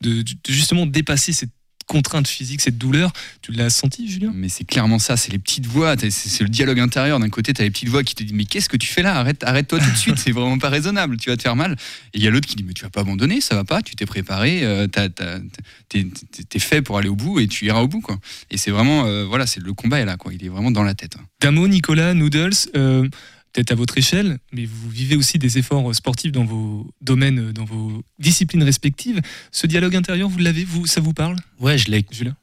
de- de justement dépasser cette contrainte physique, cette douleur. Tu l'as senti, Julien? Mais c'est clairement ça, c'est les petites voix, c'est le dialogue intérieur. D'un côté, tu as les petites voix qui te disent Mais qu'est-ce que tu fais là? Arrête, Arrête-toi tout de suite, c'est vraiment pas raisonnable, tu vas te faire mal. Et il y a l'autre qui dit Mais tu vas pas abandonner, ça va pas, tu t'es préparé, euh, t'es t'es fait pour aller au bout et tu iras au bout. quoi. Et c'est vraiment, euh, voilà, c'est le combat est là, quoi. il est vraiment dans la tête. hein. D'un mot, Nicolas, Noodles, euh, peut-être à votre échelle, mais vous vivez aussi des efforts sportifs dans vos domaines, dans vos disciplines respectives. Ce dialogue intérieur, vous l'avez vous, Ça vous parle, Ouais, je l'ai. Julien?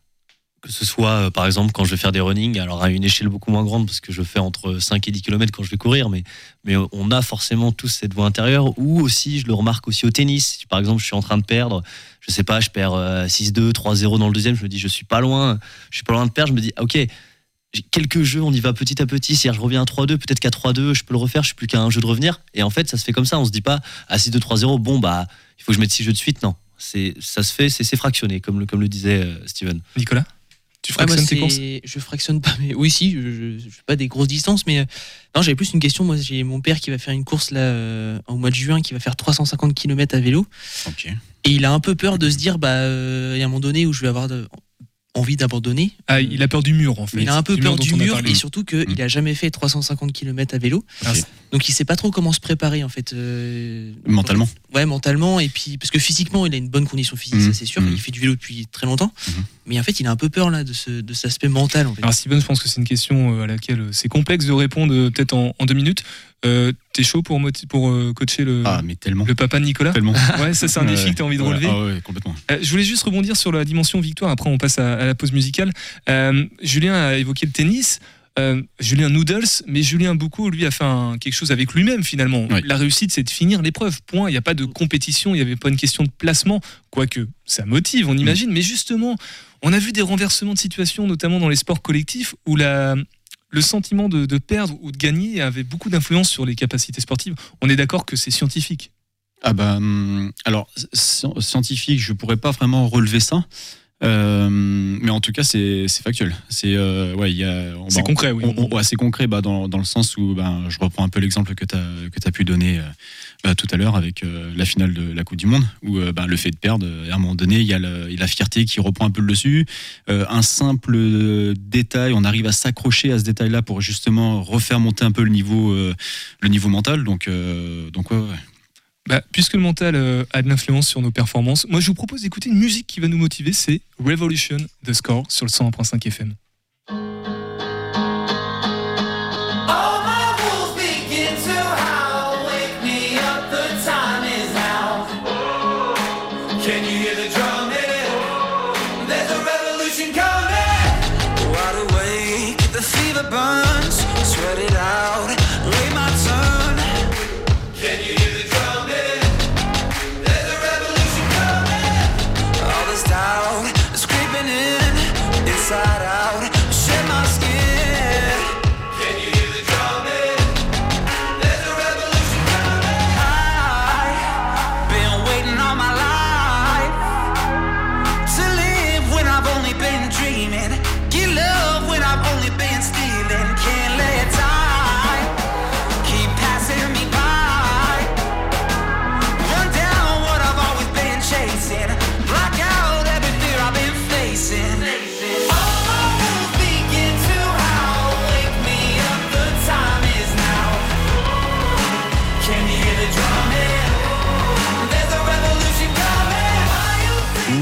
Que ce soit, euh, par exemple, quand je vais faire des running, alors à une échelle beaucoup moins grande, parce que je fais entre 5 et 10 km quand je vais courir, mais, mais on a forcément tous cette voix intérieure, ou aussi, je le remarque aussi au tennis. Si, par exemple, je suis en train de perdre, je sais pas, je perds euh, 6-2, 3-0 dans le deuxième, je me dis, je suis pas loin, je suis pas loin de perdre, je me dis, ah, ok, quelques jeux, on y va petit à petit. Si je reviens à 3-2, peut-être qu'à 3-2, je peux le refaire, je suis plus qu'à un jeu de revenir. Et en fait, ça se fait comme ça. On se dit pas, à 6-2, 3-0, bon, bah, il faut que je mette 6 jeux de suite. Non. C'est, ça se fait, c'est, c'est fractionné, comme le, comme le disait euh, Steven. Nicolas Tu Ouais, moi, fractionnes tes c'est- courses? Je fractionne pas, mais oui, si, je, je, je fais pas des grosses distances, mais euh, non, j'avais plus une question. Moi, j'ai mon père qui va faire une course là euh, au mois de juin, qui va faire 350 km à vélo, et il a un peu peur de se dire, bah, euh, il y a un moment donné où je vais avoir de- envie d'abandonner. Ah, il a peur du mur en fait. Il a un peu Du peur du mur et surtout qu'il Mm. a jamais fait 350 km à vélo. Ah. Donc il sait pas trop comment se préparer en fait. euh, Mentalement. Ouais, mentalement. Et puis, parce que physiquement, il a une bonne condition physique, Mhm. ça c'est sûr. Mhm. Il fait du vélo depuis très longtemps. Mhm. Mais en fait, il a un peu peur là de, ce, de cet aspect mental en fait. Alors Steven, je pense que c'est une question euh, à laquelle euh, c'est complexe de répondre peut-être en, en deux minutes. Euh, T'es chaud pour, pour euh, coacher le, Ah, mais tellement. le papa de Nicolas? Tellement. Ouais, ça c'est un défi que tu as envie de ouais, relever. Ah ouais, complètement. Euh, je voulais juste rebondir sur la dimension victoire, après on passe à, à la pause musicale. Euh, Julien a évoqué le tennis. Euh, Julien Noodles, mais Julien Boucault, lui, a fait un- quelque chose avec lui-même finalement. Oui. La réussite, c'est de finir l'épreuve. Point. Il n'y a pas de compétition, il n'y avait pas une question de placement, quoique ça motive, on imagine. Mais justement, on a vu des renversements de situation, notamment dans les sports collectifs, où la, le sentiment de, de perdre ou de gagner avait beaucoup d'influence sur les capacités sportives. On est d'accord que c'est scientifique. Ah bah, alors, sci- scientifique, je pourrais pas vraiment relever ça. Euh, mais en tout cas, c'est c'est factuel. C'est euh, ouais, il y a. on- C'est bah, concret, oui. ouais, c'est concret bah, dans, dans le sens où ben, je reprends un peu l'exemple que tu as, que as pu donner euh, bah, tout à l'heure avec euh, la finale de la Coupe du Monde, où ben, le fait de perdre, à un moment donné, il y, a le- y a la fierté qui reprend un peu le dessus. Euh, un simple détail, on arrive à s'accrocher à ce détail-là pour justement refaire monter un peu le niveau, euh, le niveau mental. Donc, euh, donc ouais, ouais. Bah, puisque le mental euh, a de l'influence sur nos performances, moi je vous propose d'écouter une musique qui va nous motiver, c'est Revolution de Score sur le 101.5 FM. passará.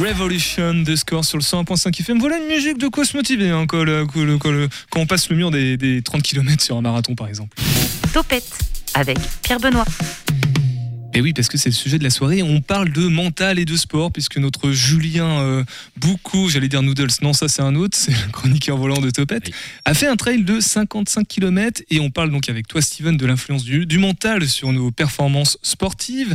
Revolution de Score sur le 101.5 FM. Voilà une musique de quoi se motiver hein, quand, le- quand le- quand le- quand on passe le mur des, des 30 km sur un marathon par exemple. Topette avec Pierre Benoît. Et oui, parce que c'est le sujet de la soirée. On parle de mental et de sport, puisque notre Julien euh, Boucault, j'allais dire Noodles, non, ça c'est un autre, c'est le chroniqueur volant de Topette, Oui. a fait un trail de 55 km. Et on parle donc avec toi, Steven, de l'influence du, du mental sur nos performances sportives.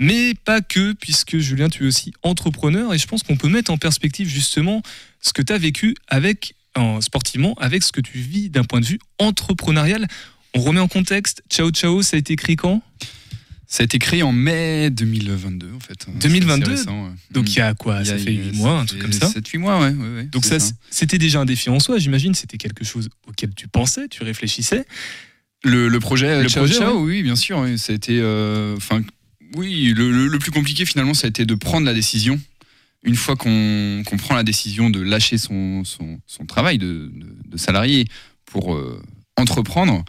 Mais pas que, puisque Julien, tu es aussi entrepreneur. Et je pense qu'on peut mettre en perspective justement ce que tu as vécu avec, en, sportivement avec ce que tu vis d'un point de vue entrepreneurial. On remet en contexte. Ciao Ciao, ça a été écrit quand? Ça a été créé en mai 2022, en fait. 2022? C'est assez récent, ouais. Donc il y Mm. a quoi? Il y Ça fait eu- 8 mois, un truc comme ça? 7-8 mois, ouais. ouais, ouais, Donc ça, c'était déjà un défi en soi, j'imagine. C'était quelque chose auquel tu pensais, tu réfléchissais. Le, le projet, Le Ciao projet, Ciao, oui, bien sûr. ça a été. euh, oui, le, le- le plus compliqué finalement, ça a été de prendre la décision. Une fois qu'on prend la décision de lâcher son, son, son travail de, de- de salarié pour euh, entreprendre,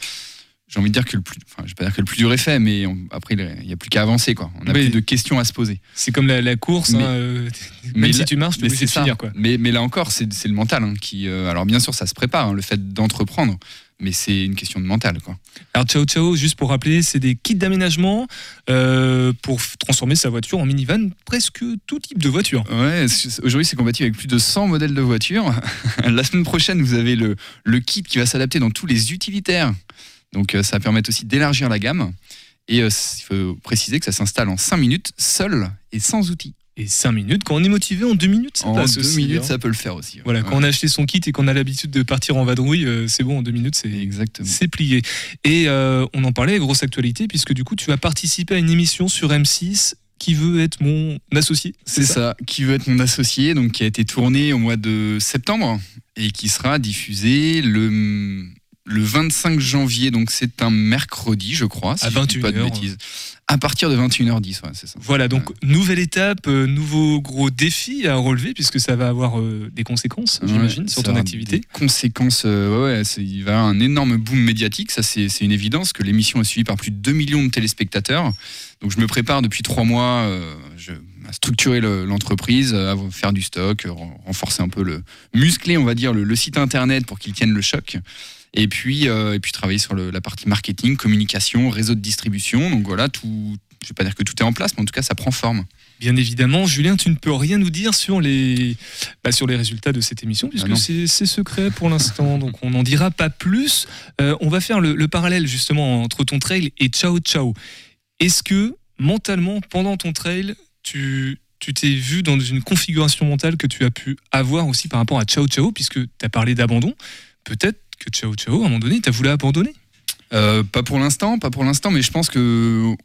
j'ai envie de dire que le plus, enfin, je vais pas dire que le plus dur est fait, mais on- après, il n'y a plus qu'à avancer, quoi. On n'a Oui. plus de questions à se poser. C'est comme la, la course, Mais- hein, euh, mais même si tu marches, tu ça. finir. Quoi. Mais, mais là encore, c'est c'est le mental hein, qui. euh, alors bien sûr, ça se prépare, hein, le fait d'entreprendre, mais c'est une question de mental, quoi. Alors Ciao Ciao, juste pour rappeler, c'est des kits d'aménagement euh, pour transformer sa voiture en minivan, presque tout type de voiture. Ouais, aujourd'hui c'est combattu avec plus de 100 modèles de voitures. La semaine prochaine, vous avez le, le kit qui va s'adapter dans tous les utilitaires. Donc euh, ça va permettre aussi d'élargir la gamme. Et euh, il faut préciser que ça s'installe en 5 minutes, seul et sans outils. Et 5 minutes, quand on est motivé, en 2 minutes, ça En passe 2 aussi, minutes, hein. ça peut le faire aussi. Voilà, Ouais. quand on a acheté son kit et qu'on a l'habitude de partir en vadrouille, euh, c'est bon, en 2 minutes, c'est Exactement. c'est plié. Et euh, on en parlait, grosse actualité, puisque du coup, tu vas participer à une émission sur M6 qui veut être mon associé. C'est ça, qui veut être mon associé, donc qui a été tourné au mois de septembre et qui sera diffusé le, le 25 janvier, donc c'est un mercredi, je crois, si À je dis pas de 21h. bêtises. À partir de 21h10, ouais, c'est ça. Voilà, donc nouvelle étape, euh, nouveau gros défi à relever puisque ça va avoir euh, des conséquences, j'imagine, Ouais, sur ton activité. Des conséquences, euh, ouais, il va y avoir un énorme boom médiatique, ça c'est une évidence, que l'émission est suivie par plus de 2 millions de téléspectateurs. Donc je me prépare depuis trois mois euh, je, à structurer le- l'entreprise, à faire du stock, ren- renforcer un peu le muscler, on va dire, le, le site internet pour qu'il tienne le choc. Et puis, euh, et puis travailler sur le- la partie marketing, communication, réseau de distribution. Donc voilà, tout, je vais pas dire que tout est en place, mais en tout cas ça prend forme. Bien évidemment, Julien, tu ne peux rien nous dire sur les, bah, sur les résultats de cette émission, Ah puisque c'est secret pour l'instant, donc on n'en dira pas plus. Euh, on va faire le, le parallèle justement entre ton trail et Ciao Ciao. Est-ce que mentalement, pendant ton trail, tu tu t'es vu dans une configuration mentale que tu as pu avoir aussi par rapport à Ciao Ciao, puisque tu as parlé d'abandon? Peut-être que Ciao Ciao, à un moment donné, tu as voulu abandonner Euh, pas pour l'instant, pas pour l'instant, mais je pense que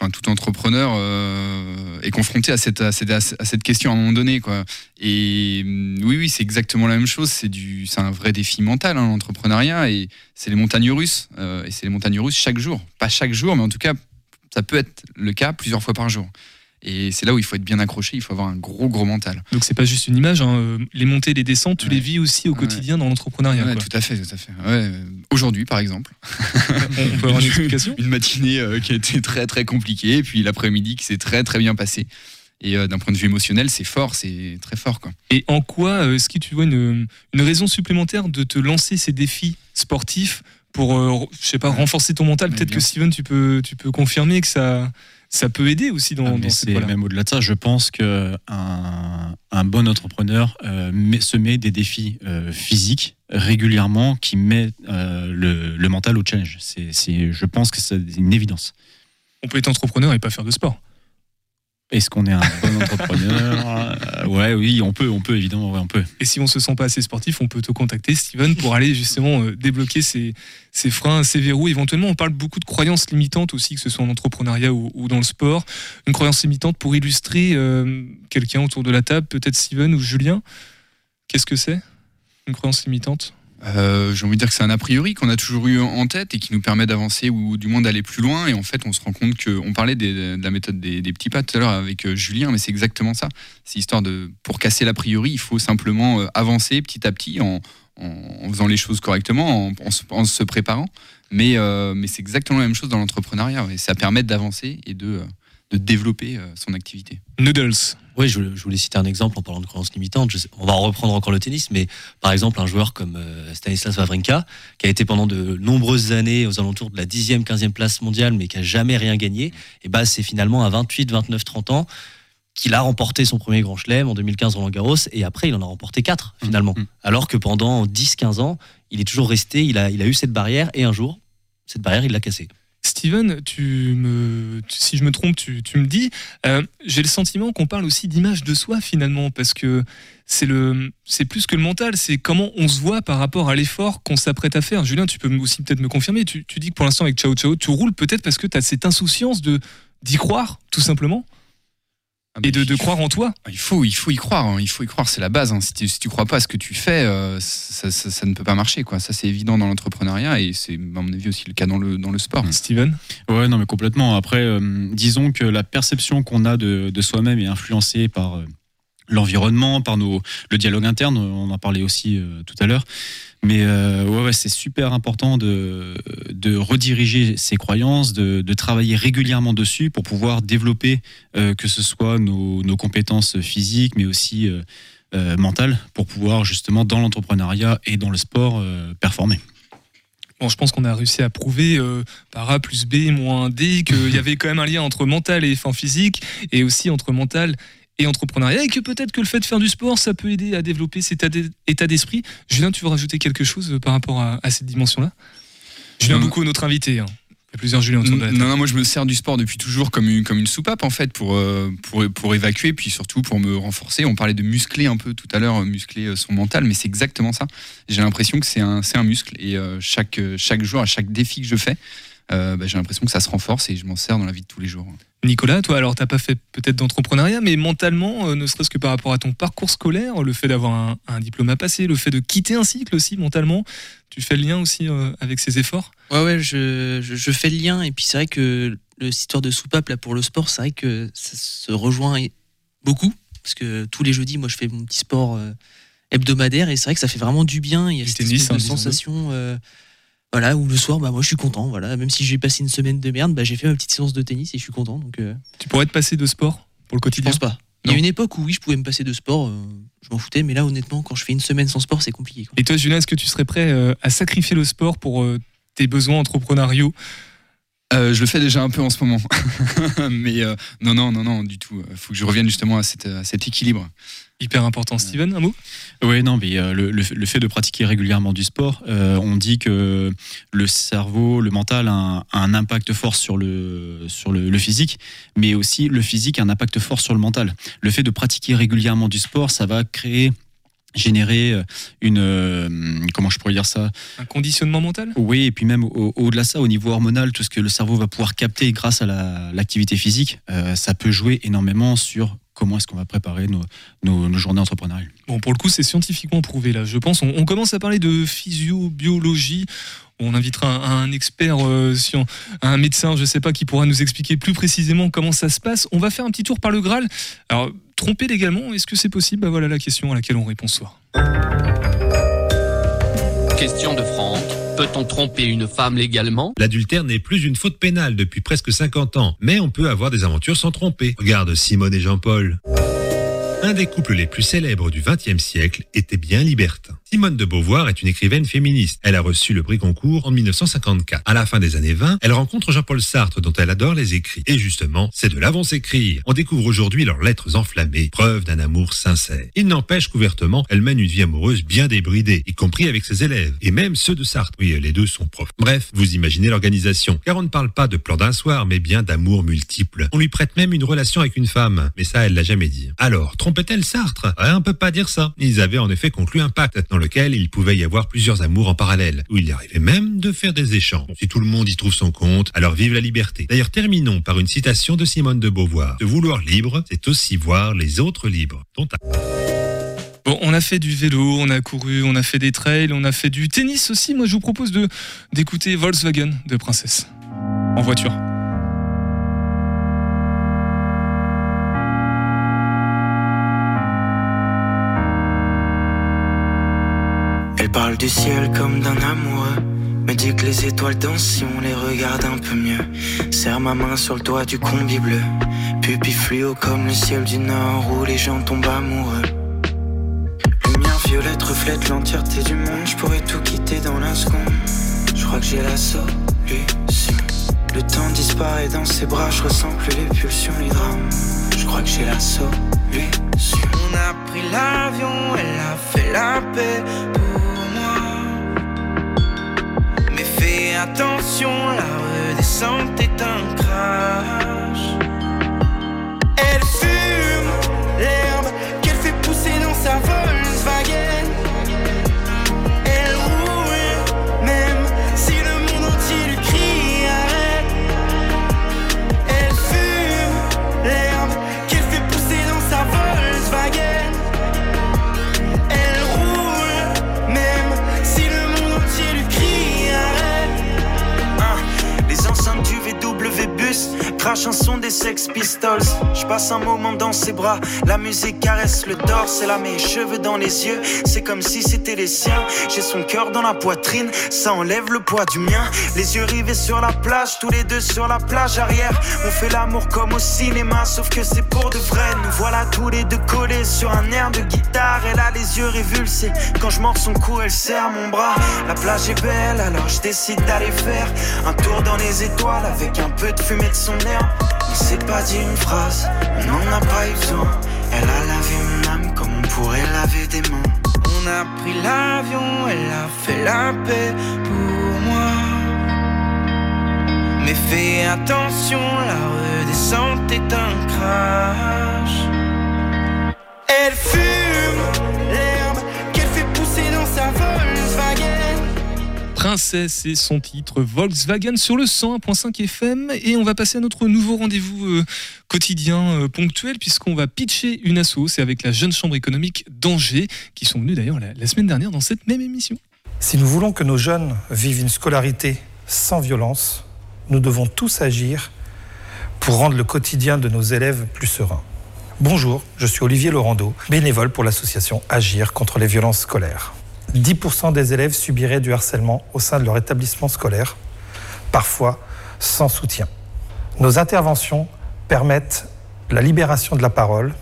enfin, tout entrepreneur euh, est confronté à cette, à, cette, question à un moment donné. Quoi. Et hum, oui, oui, c'est exactement la même chose. C'est un vrai défi mental, hein, l'entrepreneuriat. Et c'est les montagnes russes. euh, et c'est les montagnes russes chaque jour. Pas chaque jour, mais en tout cas, ça peut être le cas plusieurs fois par jour. Et c'est là où il faut être bien accroché, il faut avoir un gros, gros mental. Donc c'est pas juste une image, hein, euh, les montées, les descentes, tu Ouais. les vis aussi au Ouais. quotidien dans l'entrepreneuriat. Ouais, tout à fait, tout à fait. Euh, Aujourd'hui, par exemple. On peut avoir une explication Une matinée euh, qui a été très très compliquée, et puis l'après-midi qui s'est très très bien passé. Et euh, d'un point de vue émotionnel, c'est fort, c'est très fort. Quoi. Et en quoi euh, est-ce que tu vois une, une raison supplémentaire de te lancer ces défis sportifs pour, je sais pas, renforcer ton mental? Peut-être que Steven, tu peux, tu peux confirmer que ça, ça peut aider aussi dans, Ah, dans c'est voie-là. même au-delà de ça. Je pense que un, un bon entrepreneur euh, met- se met des défis euh, physiques régulièrement qui met euh, le, le mental au challenge. C'est- je pense que c'est une évidence. On peut être entrepreneur et pas faire de sport. Est-ce qu'on est un bon entrepreneur Euh, Ouais, oui, on peut, on peut évidemment, ouais, on peut. Et si on se sent pas assez sportif, on peut te contacter, Steven, pour aller justement euh, débloquer ces, ces freins, ces verrous. Éventuellement, on parle beaucoup de croyances limitantes aussi, que ce soit en entrepreneuriat ou, ou dans le sport. Une croyance limitante pour illustrer euh, quelqu'un autour de la table, peut-être Steven ou Julien? Qu'est-ce que c'est Une croyance limitante? Euh, J'ai envie de dire que c'est un a priori qu'on a toujours eu en tête et qui nous permet d'avancer ou du moins d'aller plus loin. Et en fait, on se rend compte que on parlait de la méthode des, petits pas tout à l'heure avec euh, Julien, mais c'est exactement ça. C'est histoire de pour casser l'a priori, il faut simplement euh, avancer petit à petit en, faisant les choses correctement, en, se- préparant. Mais, mais c'est exactement la même chose dans l'entrepreneuriat. Et ça permet d'avancer et de, de développer euh, son activité. Noodles. Oui, je, voulais- je voulais citer un exemple en parlant de croyances limitantes. Je on va en reprendre encore le tennis, mais par exemple, un joueur comme euh, Stanislas Wawrinka, qui a été pendant de nombreuses années aux alentours de la 10e, 15e place mondiale, mais qui a jamais rien gagné, et bah, c'est finalement à 28, 29, 30 ans qu'il a remporté son premier grand chelem en 2015 Roland Garros, et après, il en a remporté 4 finalement. Alors que pendant 10, 15 ans, il est toujours resté, il a, il a eu cette barrière, et un jour, cette barrière, il l'a cassée. Steven, si je me trompe, tu, me dis. Euh, J'ai le sentiment qu'on parle aussi d'image de soi finalement, parce que c'est plus que le mental, c'est comment on se voit par rapport à l'effort qu'on s'apprête à faire. Julien, tu peux aussi peut-être me confirmer. Tu, dis que pour l'instant avec Ciao Ciao, tu roules peut-être parce que tu as cette insouciance d'y croire, tout simplement, et de, de croire en toi. Il faut, il faut y croire. hein. Il faut y croire, c'est la base. hein. Si tu, si tu crois pas à ce que tu fais, euh, ça, ça- ça ne peut pas marcher. Quoi. Ça, c'est évident dans l'entrepreneuriat et c'est, à mon avis, aussi le cas dans le, dans le sport. Steven? Ouais, non, mais complètement. Après, euh, disons que la perception qu'on a de, de soi-même est influencée par euh, l'environnement, par nos, le dialogue interne. On en parlait aussi euh, tout à l'heure. Mais euh, ouais, ouais, c'est super important de, de rediriger ses croyances, de, de travailler régulièrement dessus pour pouvoir développer euh, que ce soit nos, nos compétences physiques, mais aussi mentales, pour pouvoir justement dans l'entrepreneuriat et dans le sport performer. Bon, je pense qu'on a réussi à prouver euh, par A plus B moins D qu'il y avait quand même un lien entre mental et fin physique et aussi entre mental et entrepreneuriat et que peut-être que le fait de faire du sport, ça peut aider à développer cet état d'e- état d'esprit. Julien, tu veux rajouter quelque chose euh, par rapport à, à cette dimension-là? Julien Non. Boucaud, notre invité. hein. Il y a plusieurs Julien autour de la table. Non, non, moi je me sers du sport depuis toujours comme une, comme une soupape en fait pour, euh, pour, pour évacuer puis surtout pour me renforcer. On parlait de muscler un peu tout à l'heure, euh, muscler euh, son mental, mais c'est exactement ça. J'ai l'impression que c'est un, un muscle et euh, chaque, euh, chaque jour, à chaque défi que je fais, euh, bah, j'ai l'impression que ça se renforce et je m'en sers dans la vie de tous les jours. Nicolas, toi, alors t'as pas fait peut-être d'entrepreneuriat, mais mentalement, euh, ne serait-ce que par rapport à ton parcours scolaire, le fait d'avoir un, un diplôme à passer, le fait de quitter un cycle aussi mentalement, tu fais le lien aussi euh, avec ces efforts? Ouais, ouais, je, je, je fais le lien. Et puis c'est vrai que le cette histoire de soupape là, pour le sport, c'est vrai que ça se rejoint beaucoup. Parce que tous les jeudis, moi, je fais mon petit sport euh, hebdomadaire. Et c'est vrai que ça fait vraiment du bien. Il y a Du cette tennis, hein, sensation. Voilà, où le soir, bah, moi, je suis content. Voilà. Même si j'ai passé une semaine de merde, bah, j'ai fait ma petite séance de tennis et je suis content. Donc, euh, Tu pourrais te passer de sport pour le je quotidien pense pas. Il y a une époque où oui, je pouvais me passer de sport. euh, je m'en foutais. Mais là, honnêtement, quand je fais une semaine sans sport, c'est compliqué. quoi. Et toi, Julien, est-ce que tu serais prêt euh, à sacrifier le sport pour euh, tes besoins entrepreneuriaux? Euh, je le fais déjà un peu en ce moment. Mais euh, non, non, non, non, du tout. Il faut que je revienne justement à, cette- à cet équilibre. Hyper important. Steven, un mot? Oui, non, mais euh, le, le fait- de pratiquer régulièrement du sport, euh, on dit que le cerveau, le mental a un, a un impact fort sur, le, sur le, le physique, mais aussi le physique a un impact fort sur le mental. Le fait de pratiquer régulièrement du sport, ça va créer générer euh, une euh, comment je pourrais dire ça? Un conditionnement mental? Oui et puis même au- au-delà de ça au niveau hormonal tout ce que le cerveau va pouvoir capter grâce à la- l'activité physique euh, ça peut jouer énormément sur comment est-ce qu'on va préparer nos, nos, nos journées entrepreneuriales Bon, pour le coup, c'est scientifiquement prouvé là. Je pense, on, on commence à parler de physiobiologie. On invitera un, un expert, euh, un médecin, je sais pas, qui pourra nous expliquer plus précisément comment ça se passe. On va faire un petit tour par le Graal. Alors, tromper légalement, est-ce que c'est possible? Bah Voilà la question à laquelle on répond ce soir. Question de Franck. Peut-on tromper une femme légalement? L'adultère n'est plus une faute pénale depuis presque 50 ans, mais on peut avoir des aventures sans tromper. Regarde Simone et Jean-Paul. Un des couples les plus célèbres du XXe siècle était bien libertin. Simone de Beauvoir est une écrivaine féministe. Elle a reçu le prix Goncourt en 1954. À la fin des années 20, elle rencontre Jean-Paul Sartre dont elle adore les écrits. Et justement, c'est de là vont s'écrire. On découvre aujourd'hui leurs lettres enflammées, preuve d'un amour sincère. Il n'empêche qu'ouvertement, elle mène une vie amoureuse bien débridée, y compris avec ses élèves, et même ceux de Sartre. Oui, les deux sont profs. Bref, vous imaginez l'organisation. Car on ne parle pas de plan d'un soir, mais bien d'amour multiple. On lui prête même une relation avec une femme, mais ça, elle l'a jamais dit. Alors, trompait-elle Sartre? Ouais, On peut pas dire ça. Ils avaient en effet conclu un pacte lequel il pouvait y avoir plusieurs amours en parallèle, où il arrivait même de faire des échanges. Si tout le monde y trouve son compte, alors vive la liberté. D'ailleurs, terminons par une citation de Simone de Beauvoir. De vouloir libre, c'est aussi voir les autres libres. Bon, on a fait du vélo, on a couru, on a fait des trails, on a fait du tennis aussi. Moi, je vous propose d'écouter Volkswagen de Princesse en voiture. Elle parle du ciel comme d'un amoureux. Me dit que les étoiles dansent si on les regarde un peu mieux. Serre ma main sur le toit du combi bleu. Pupille fluo comme le ciel du nord où les gens tombent amoureux. Lumière violette reflète l'entièreté du monde. Je pourrais tout quitter dans la seconde. Je crois que j'ai la solution. Le temps disparaît dans ses bras. Je ressens plus les pulsions, les drames. Je crois que j'ai la solution. On a pris l'avion, elle a fait la paix attention, la redescente est un crash. Crache un son des Sex Pistols. Je passe un moment dans ses bras, la musique caresse le torse, elle a mes cheveux dans les yeux. C'est comme si c'était les siens. J'ai son cœur dans la poitrine, ça enlève le poids du mien. Les yeux rivés sur la plage, tous les deux sur la plage arrière. On fait l'amour comme au cinéma, sauf que c'est pour de vrai. Nous voilà tous les deux collés sur un air de guitare. Elle a les yeux révulsés. Quand je mords son cou, elle serre mon bras. La plage est belle, alors je décide d'aller faire un tour dans les étoiles avec un peu de fumée de son air. On s'est pas dit une phrase, on n'en a pas eu besoin. Elle a lavé mon âme comme on pourrait laver des mains. On a pris l'avion, elle a fait la paix pour moi. Mais fais attention, la redescente est un crash. Elle fume Princesse et son titre Volkswagen sur le 101.5 FM. Et on va passer à notre nouveau rendez-vous euh, quotidien euh, ponctuel puisqu'on va pitcher une asso. C'est avec la Jeune Chambre économique d'Angers qui sont venus d'ailleurs la, la semaine dernière dans cette même émission. Si nous voulons que nos jeunes vivent une scolarité sans violence, nous devons tous agir pour rendre le quotidien de nos élèves plus serein. Bonjour, je suis Olivier Laurando, bénévole pour l'association Agir contre les violences scolaires. 10% des élèves subiraient du harcèlement au sein de leur établissement scolaire, parfois sans soutien. Nos interventions permettent la libération de la parole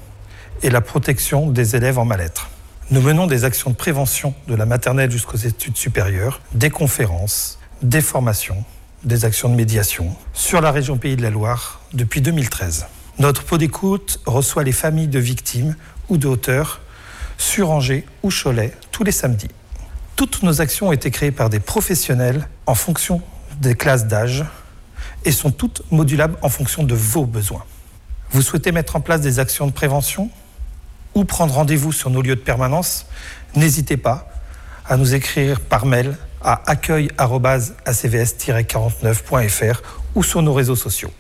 et la protection des élèves en mal-être. Nous menons des actions de prévention de la maternelle jusqu'aux études supérieures, des conférences, des formations, des actions de médiation sur la région Pays de la Loire depuis 2013. Notre pot d'écoute reçoit les familles de victimes ou d'auteurs sur Angers ou Cholet tous les samedis. Toutes nos actions ont été créées par des professionnels en fonction des classes d'âge et sont toutes modulables en fonction de vos besoins. Vous souhaitez mettre en place des actions de prévention ou prendre rendez-vous sur nos lieux de permanence? N'hésitez pas à nous écrire par mail à accueil-acvs-49.fr ou sur nos réseaux sociaux.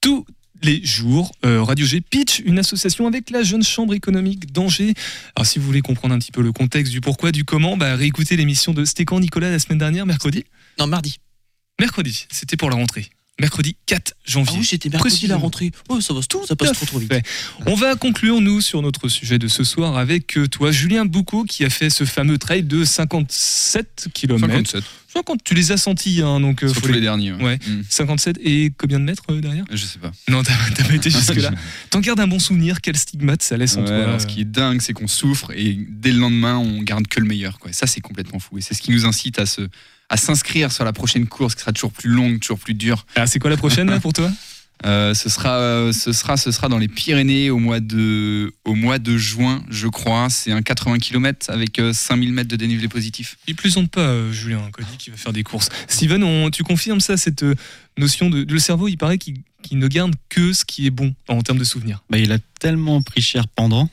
Tous les jours, euh, Radio G pitch une association avec la Jeune Chambre économique d'Angers. Alors si vous voulez comprendre un petit peu le contexte du pourquoi, du comment, bah, réécoutez l'émission de quand Nicolas la semaine dernière, mercredi Non, mardi. Mercredi, c'était pour la rentrée. Mercredi 4 janvier. Ah oui, c'était mercredi la rentrée. Oh, ça va, tout, ça passe trop trop vite. Ouais. On va conclure, nous, sur notre sujet de ce soir avec euh, toi, Julien Boucaud, qui a fait ce fameux trail de 57 km. 57. 50, tu les as sentis, hein, donc. euh, Surtout faut les derniers, ouais. Ouais. Mm. 57 et combien de mètres euh, derrière? Je sais pas. Non, t'as pas été jusque-là. T'en gardes un bon souvenir, quel stigmate ça laisse en Ouais, toi alors, euh, ce qui est dingue, c'est qu'on souffre et dès le lendemain, on garde que le meilleur. Quoi. Ça, c'est complètement fou. Et c'est ce qui nous incite à se à s'inscrire sur la prochaine course qui sera toujours plus longue, toujours plus dure. Ah, c'est quoi la prochaine là, pour toi? Euh, ce sera, euh, ce sera, ce sera dans les Pyrénées au mois de, au mois de juin, je crois. C'est un 80 km avec euh, 5000 mètres de dénivelé positif. Il plaisante pas, euh, Julien Cody, qui va faire des courses. Steven, on- tu confirmes ça, cette euh, notion de, de- le cerveau, il paraît qu'il qu'il ne garde que ce qui est bon en termes de souvenirs? Bah, il a tellement pris cher pendant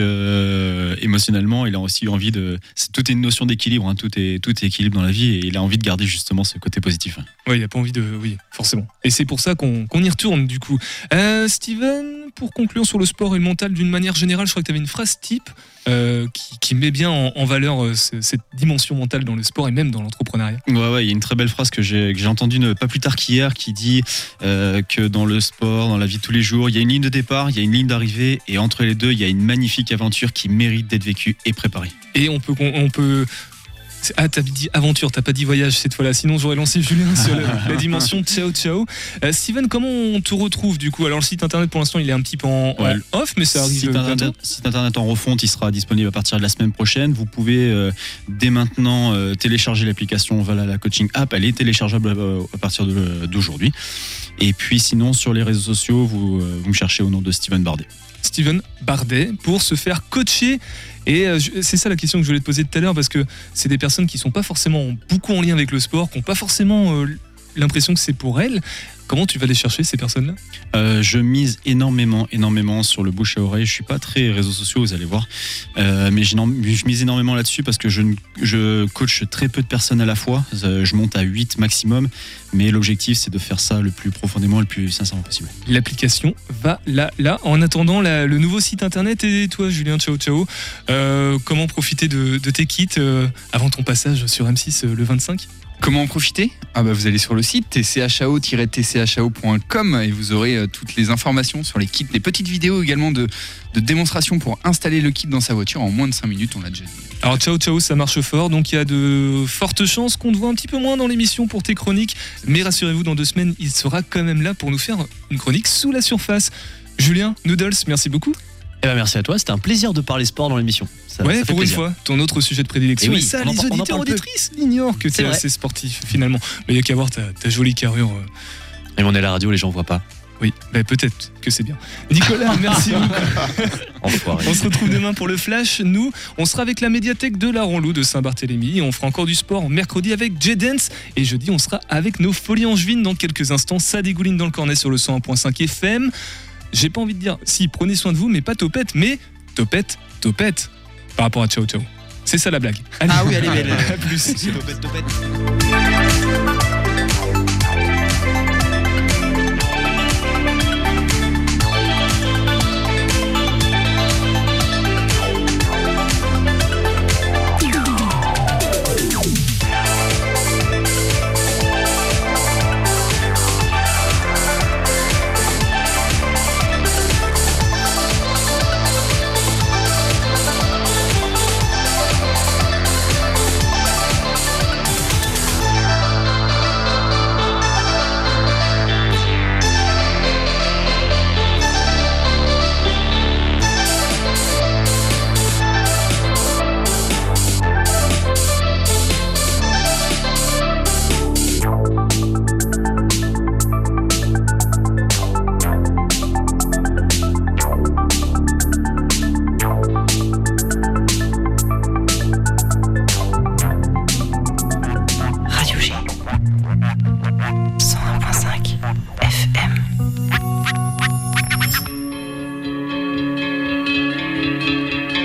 euh, émotionnellement, il a aussi envie de. c'est- Tout est une notion d'équilibre, hein, tout, est, tout est équilibre dans la vie et il a envie de garder justement ce côté positif. Ouais, il a pas envie de. Oui, forcément. Et c'est pour ça qu'on qu'on y retourne, du coup. Euh, Steven, pour conclure sur le sport et le mental d'une manière générale, je crois que tu avais une phrase type euh, qui, qui met bien en, en valeur euh, ce- cette dimension mentale dans le sport et même dans l'entrepreneuriat. Ouais, ouais, il y a une très belle phrase que j'ai entendue pas plus tard qu'hier qui dit euh, que dans le sport, dans la vie de tous les jours, il y a une ligne de départ, il y a une ligne d'arrivée et entre les deux, il y a une magnifique aventure qui mérite d'être vécue et préparée. Et on peut. On peut ah, t'as dit aventure, t'as pas dit voyage cette fois-là. Sinon, j'aurais lancé Julien sur la dimension ciao ciao. Euh, Steven, comment on te retrouve du coup? Alors, le site internet pour l'instant, il est un petit peu en, off, mais ça arrive Site internet, site internet en refonte, il sera disponible à partir de la semaine prochaine. Vous pouvez euh, dès maintenant euh, télécharger l'application Valhalla Coaching App. Elle est téléchargeable à partir d'aujourd'hui. Et puis sinon, sur les réseaux sociaux, vous, vous me cherchez au nom de Steven Bardet. Steven Bardet pour se faire coacher. Et euh, c'est ça la question que je voulais te poser tout à l'heure parce que c'est des personnes qui sont pas forcément beaucoup en lien avec le sport, qui n'ont pas forcément euh, l'impression que c'est pour elles. Comment tu vas les chercher ces personnes-là? Euh, je mise énormément, énormément sur le bouche à oreille. Je suis pas très réseaux sociaux, vous allez voir, Euh, mais je mise énormément là-dessus parce que je, coach très peu de personnes à la fois. Euh, Je monte à 8 maximum, mais l'objectif c'est de faire ça le plus profondément et le plus sincèrement possible. L'application va là, là. En attendant, la- le nouveau site internet et toi, Julien, ciao ciao. Euh, comment profiter de, de tes kits avant ton passage sur M6 euh, le 25 Comment en profiter? Ah bah Vous allez sur le site tchao-tchao.com et vous aurez euh, toutes les informations sur les kits, les petites vidéos également de, démonstration pour installer le kit dans sa voiture en moins de 5 minutes, on l'a déjà dit. Alors ciao ciao, ça marche fort, donc il y a de fortes chances qu'on te voit un petit peu moins dans l'émission pour tes chroniques, mais rassurez-vous, dans deux semaines, il sera quand même là pour nous faire une chronique sous la surface. Julien, Noodles, merci beaucoup. Eh ben merci à toi, c'était un plaisir de parler sport dans l'émission. Ça- ouais, ça pour plaisir. une fois, ton autre sujet de prédilection. Eh oui, et ça, on les en auditeurs auditrices l'ignorent que tu es assez sportif finalement. Mais il y a qu'à voir ta, ta jolie carrure. euh. Et on est à la radio, les gens voient pas. Oui, bah, peut-être que c'est bien. Nicolas, merci beaucoup. Enfoiré. On se retrouve demain pour le Flash. Nous, on sera avec la médiathèque de la Ronlou de Saint-Barthélemy. On fera encore du sport mercredi avec J-Dance. Et jeudi, on sera avec nos folies angevines dans quelques instants. Ça dégouline dans le cornet sur le 101.5 FM. J'ai pas envie de dire, si, prenez soin de vous, mais pas topette, mais topette, topette par rapport à Ciao Ciao. C'est ça la blague. Ah oui, est belle. Plus. Topette, topette.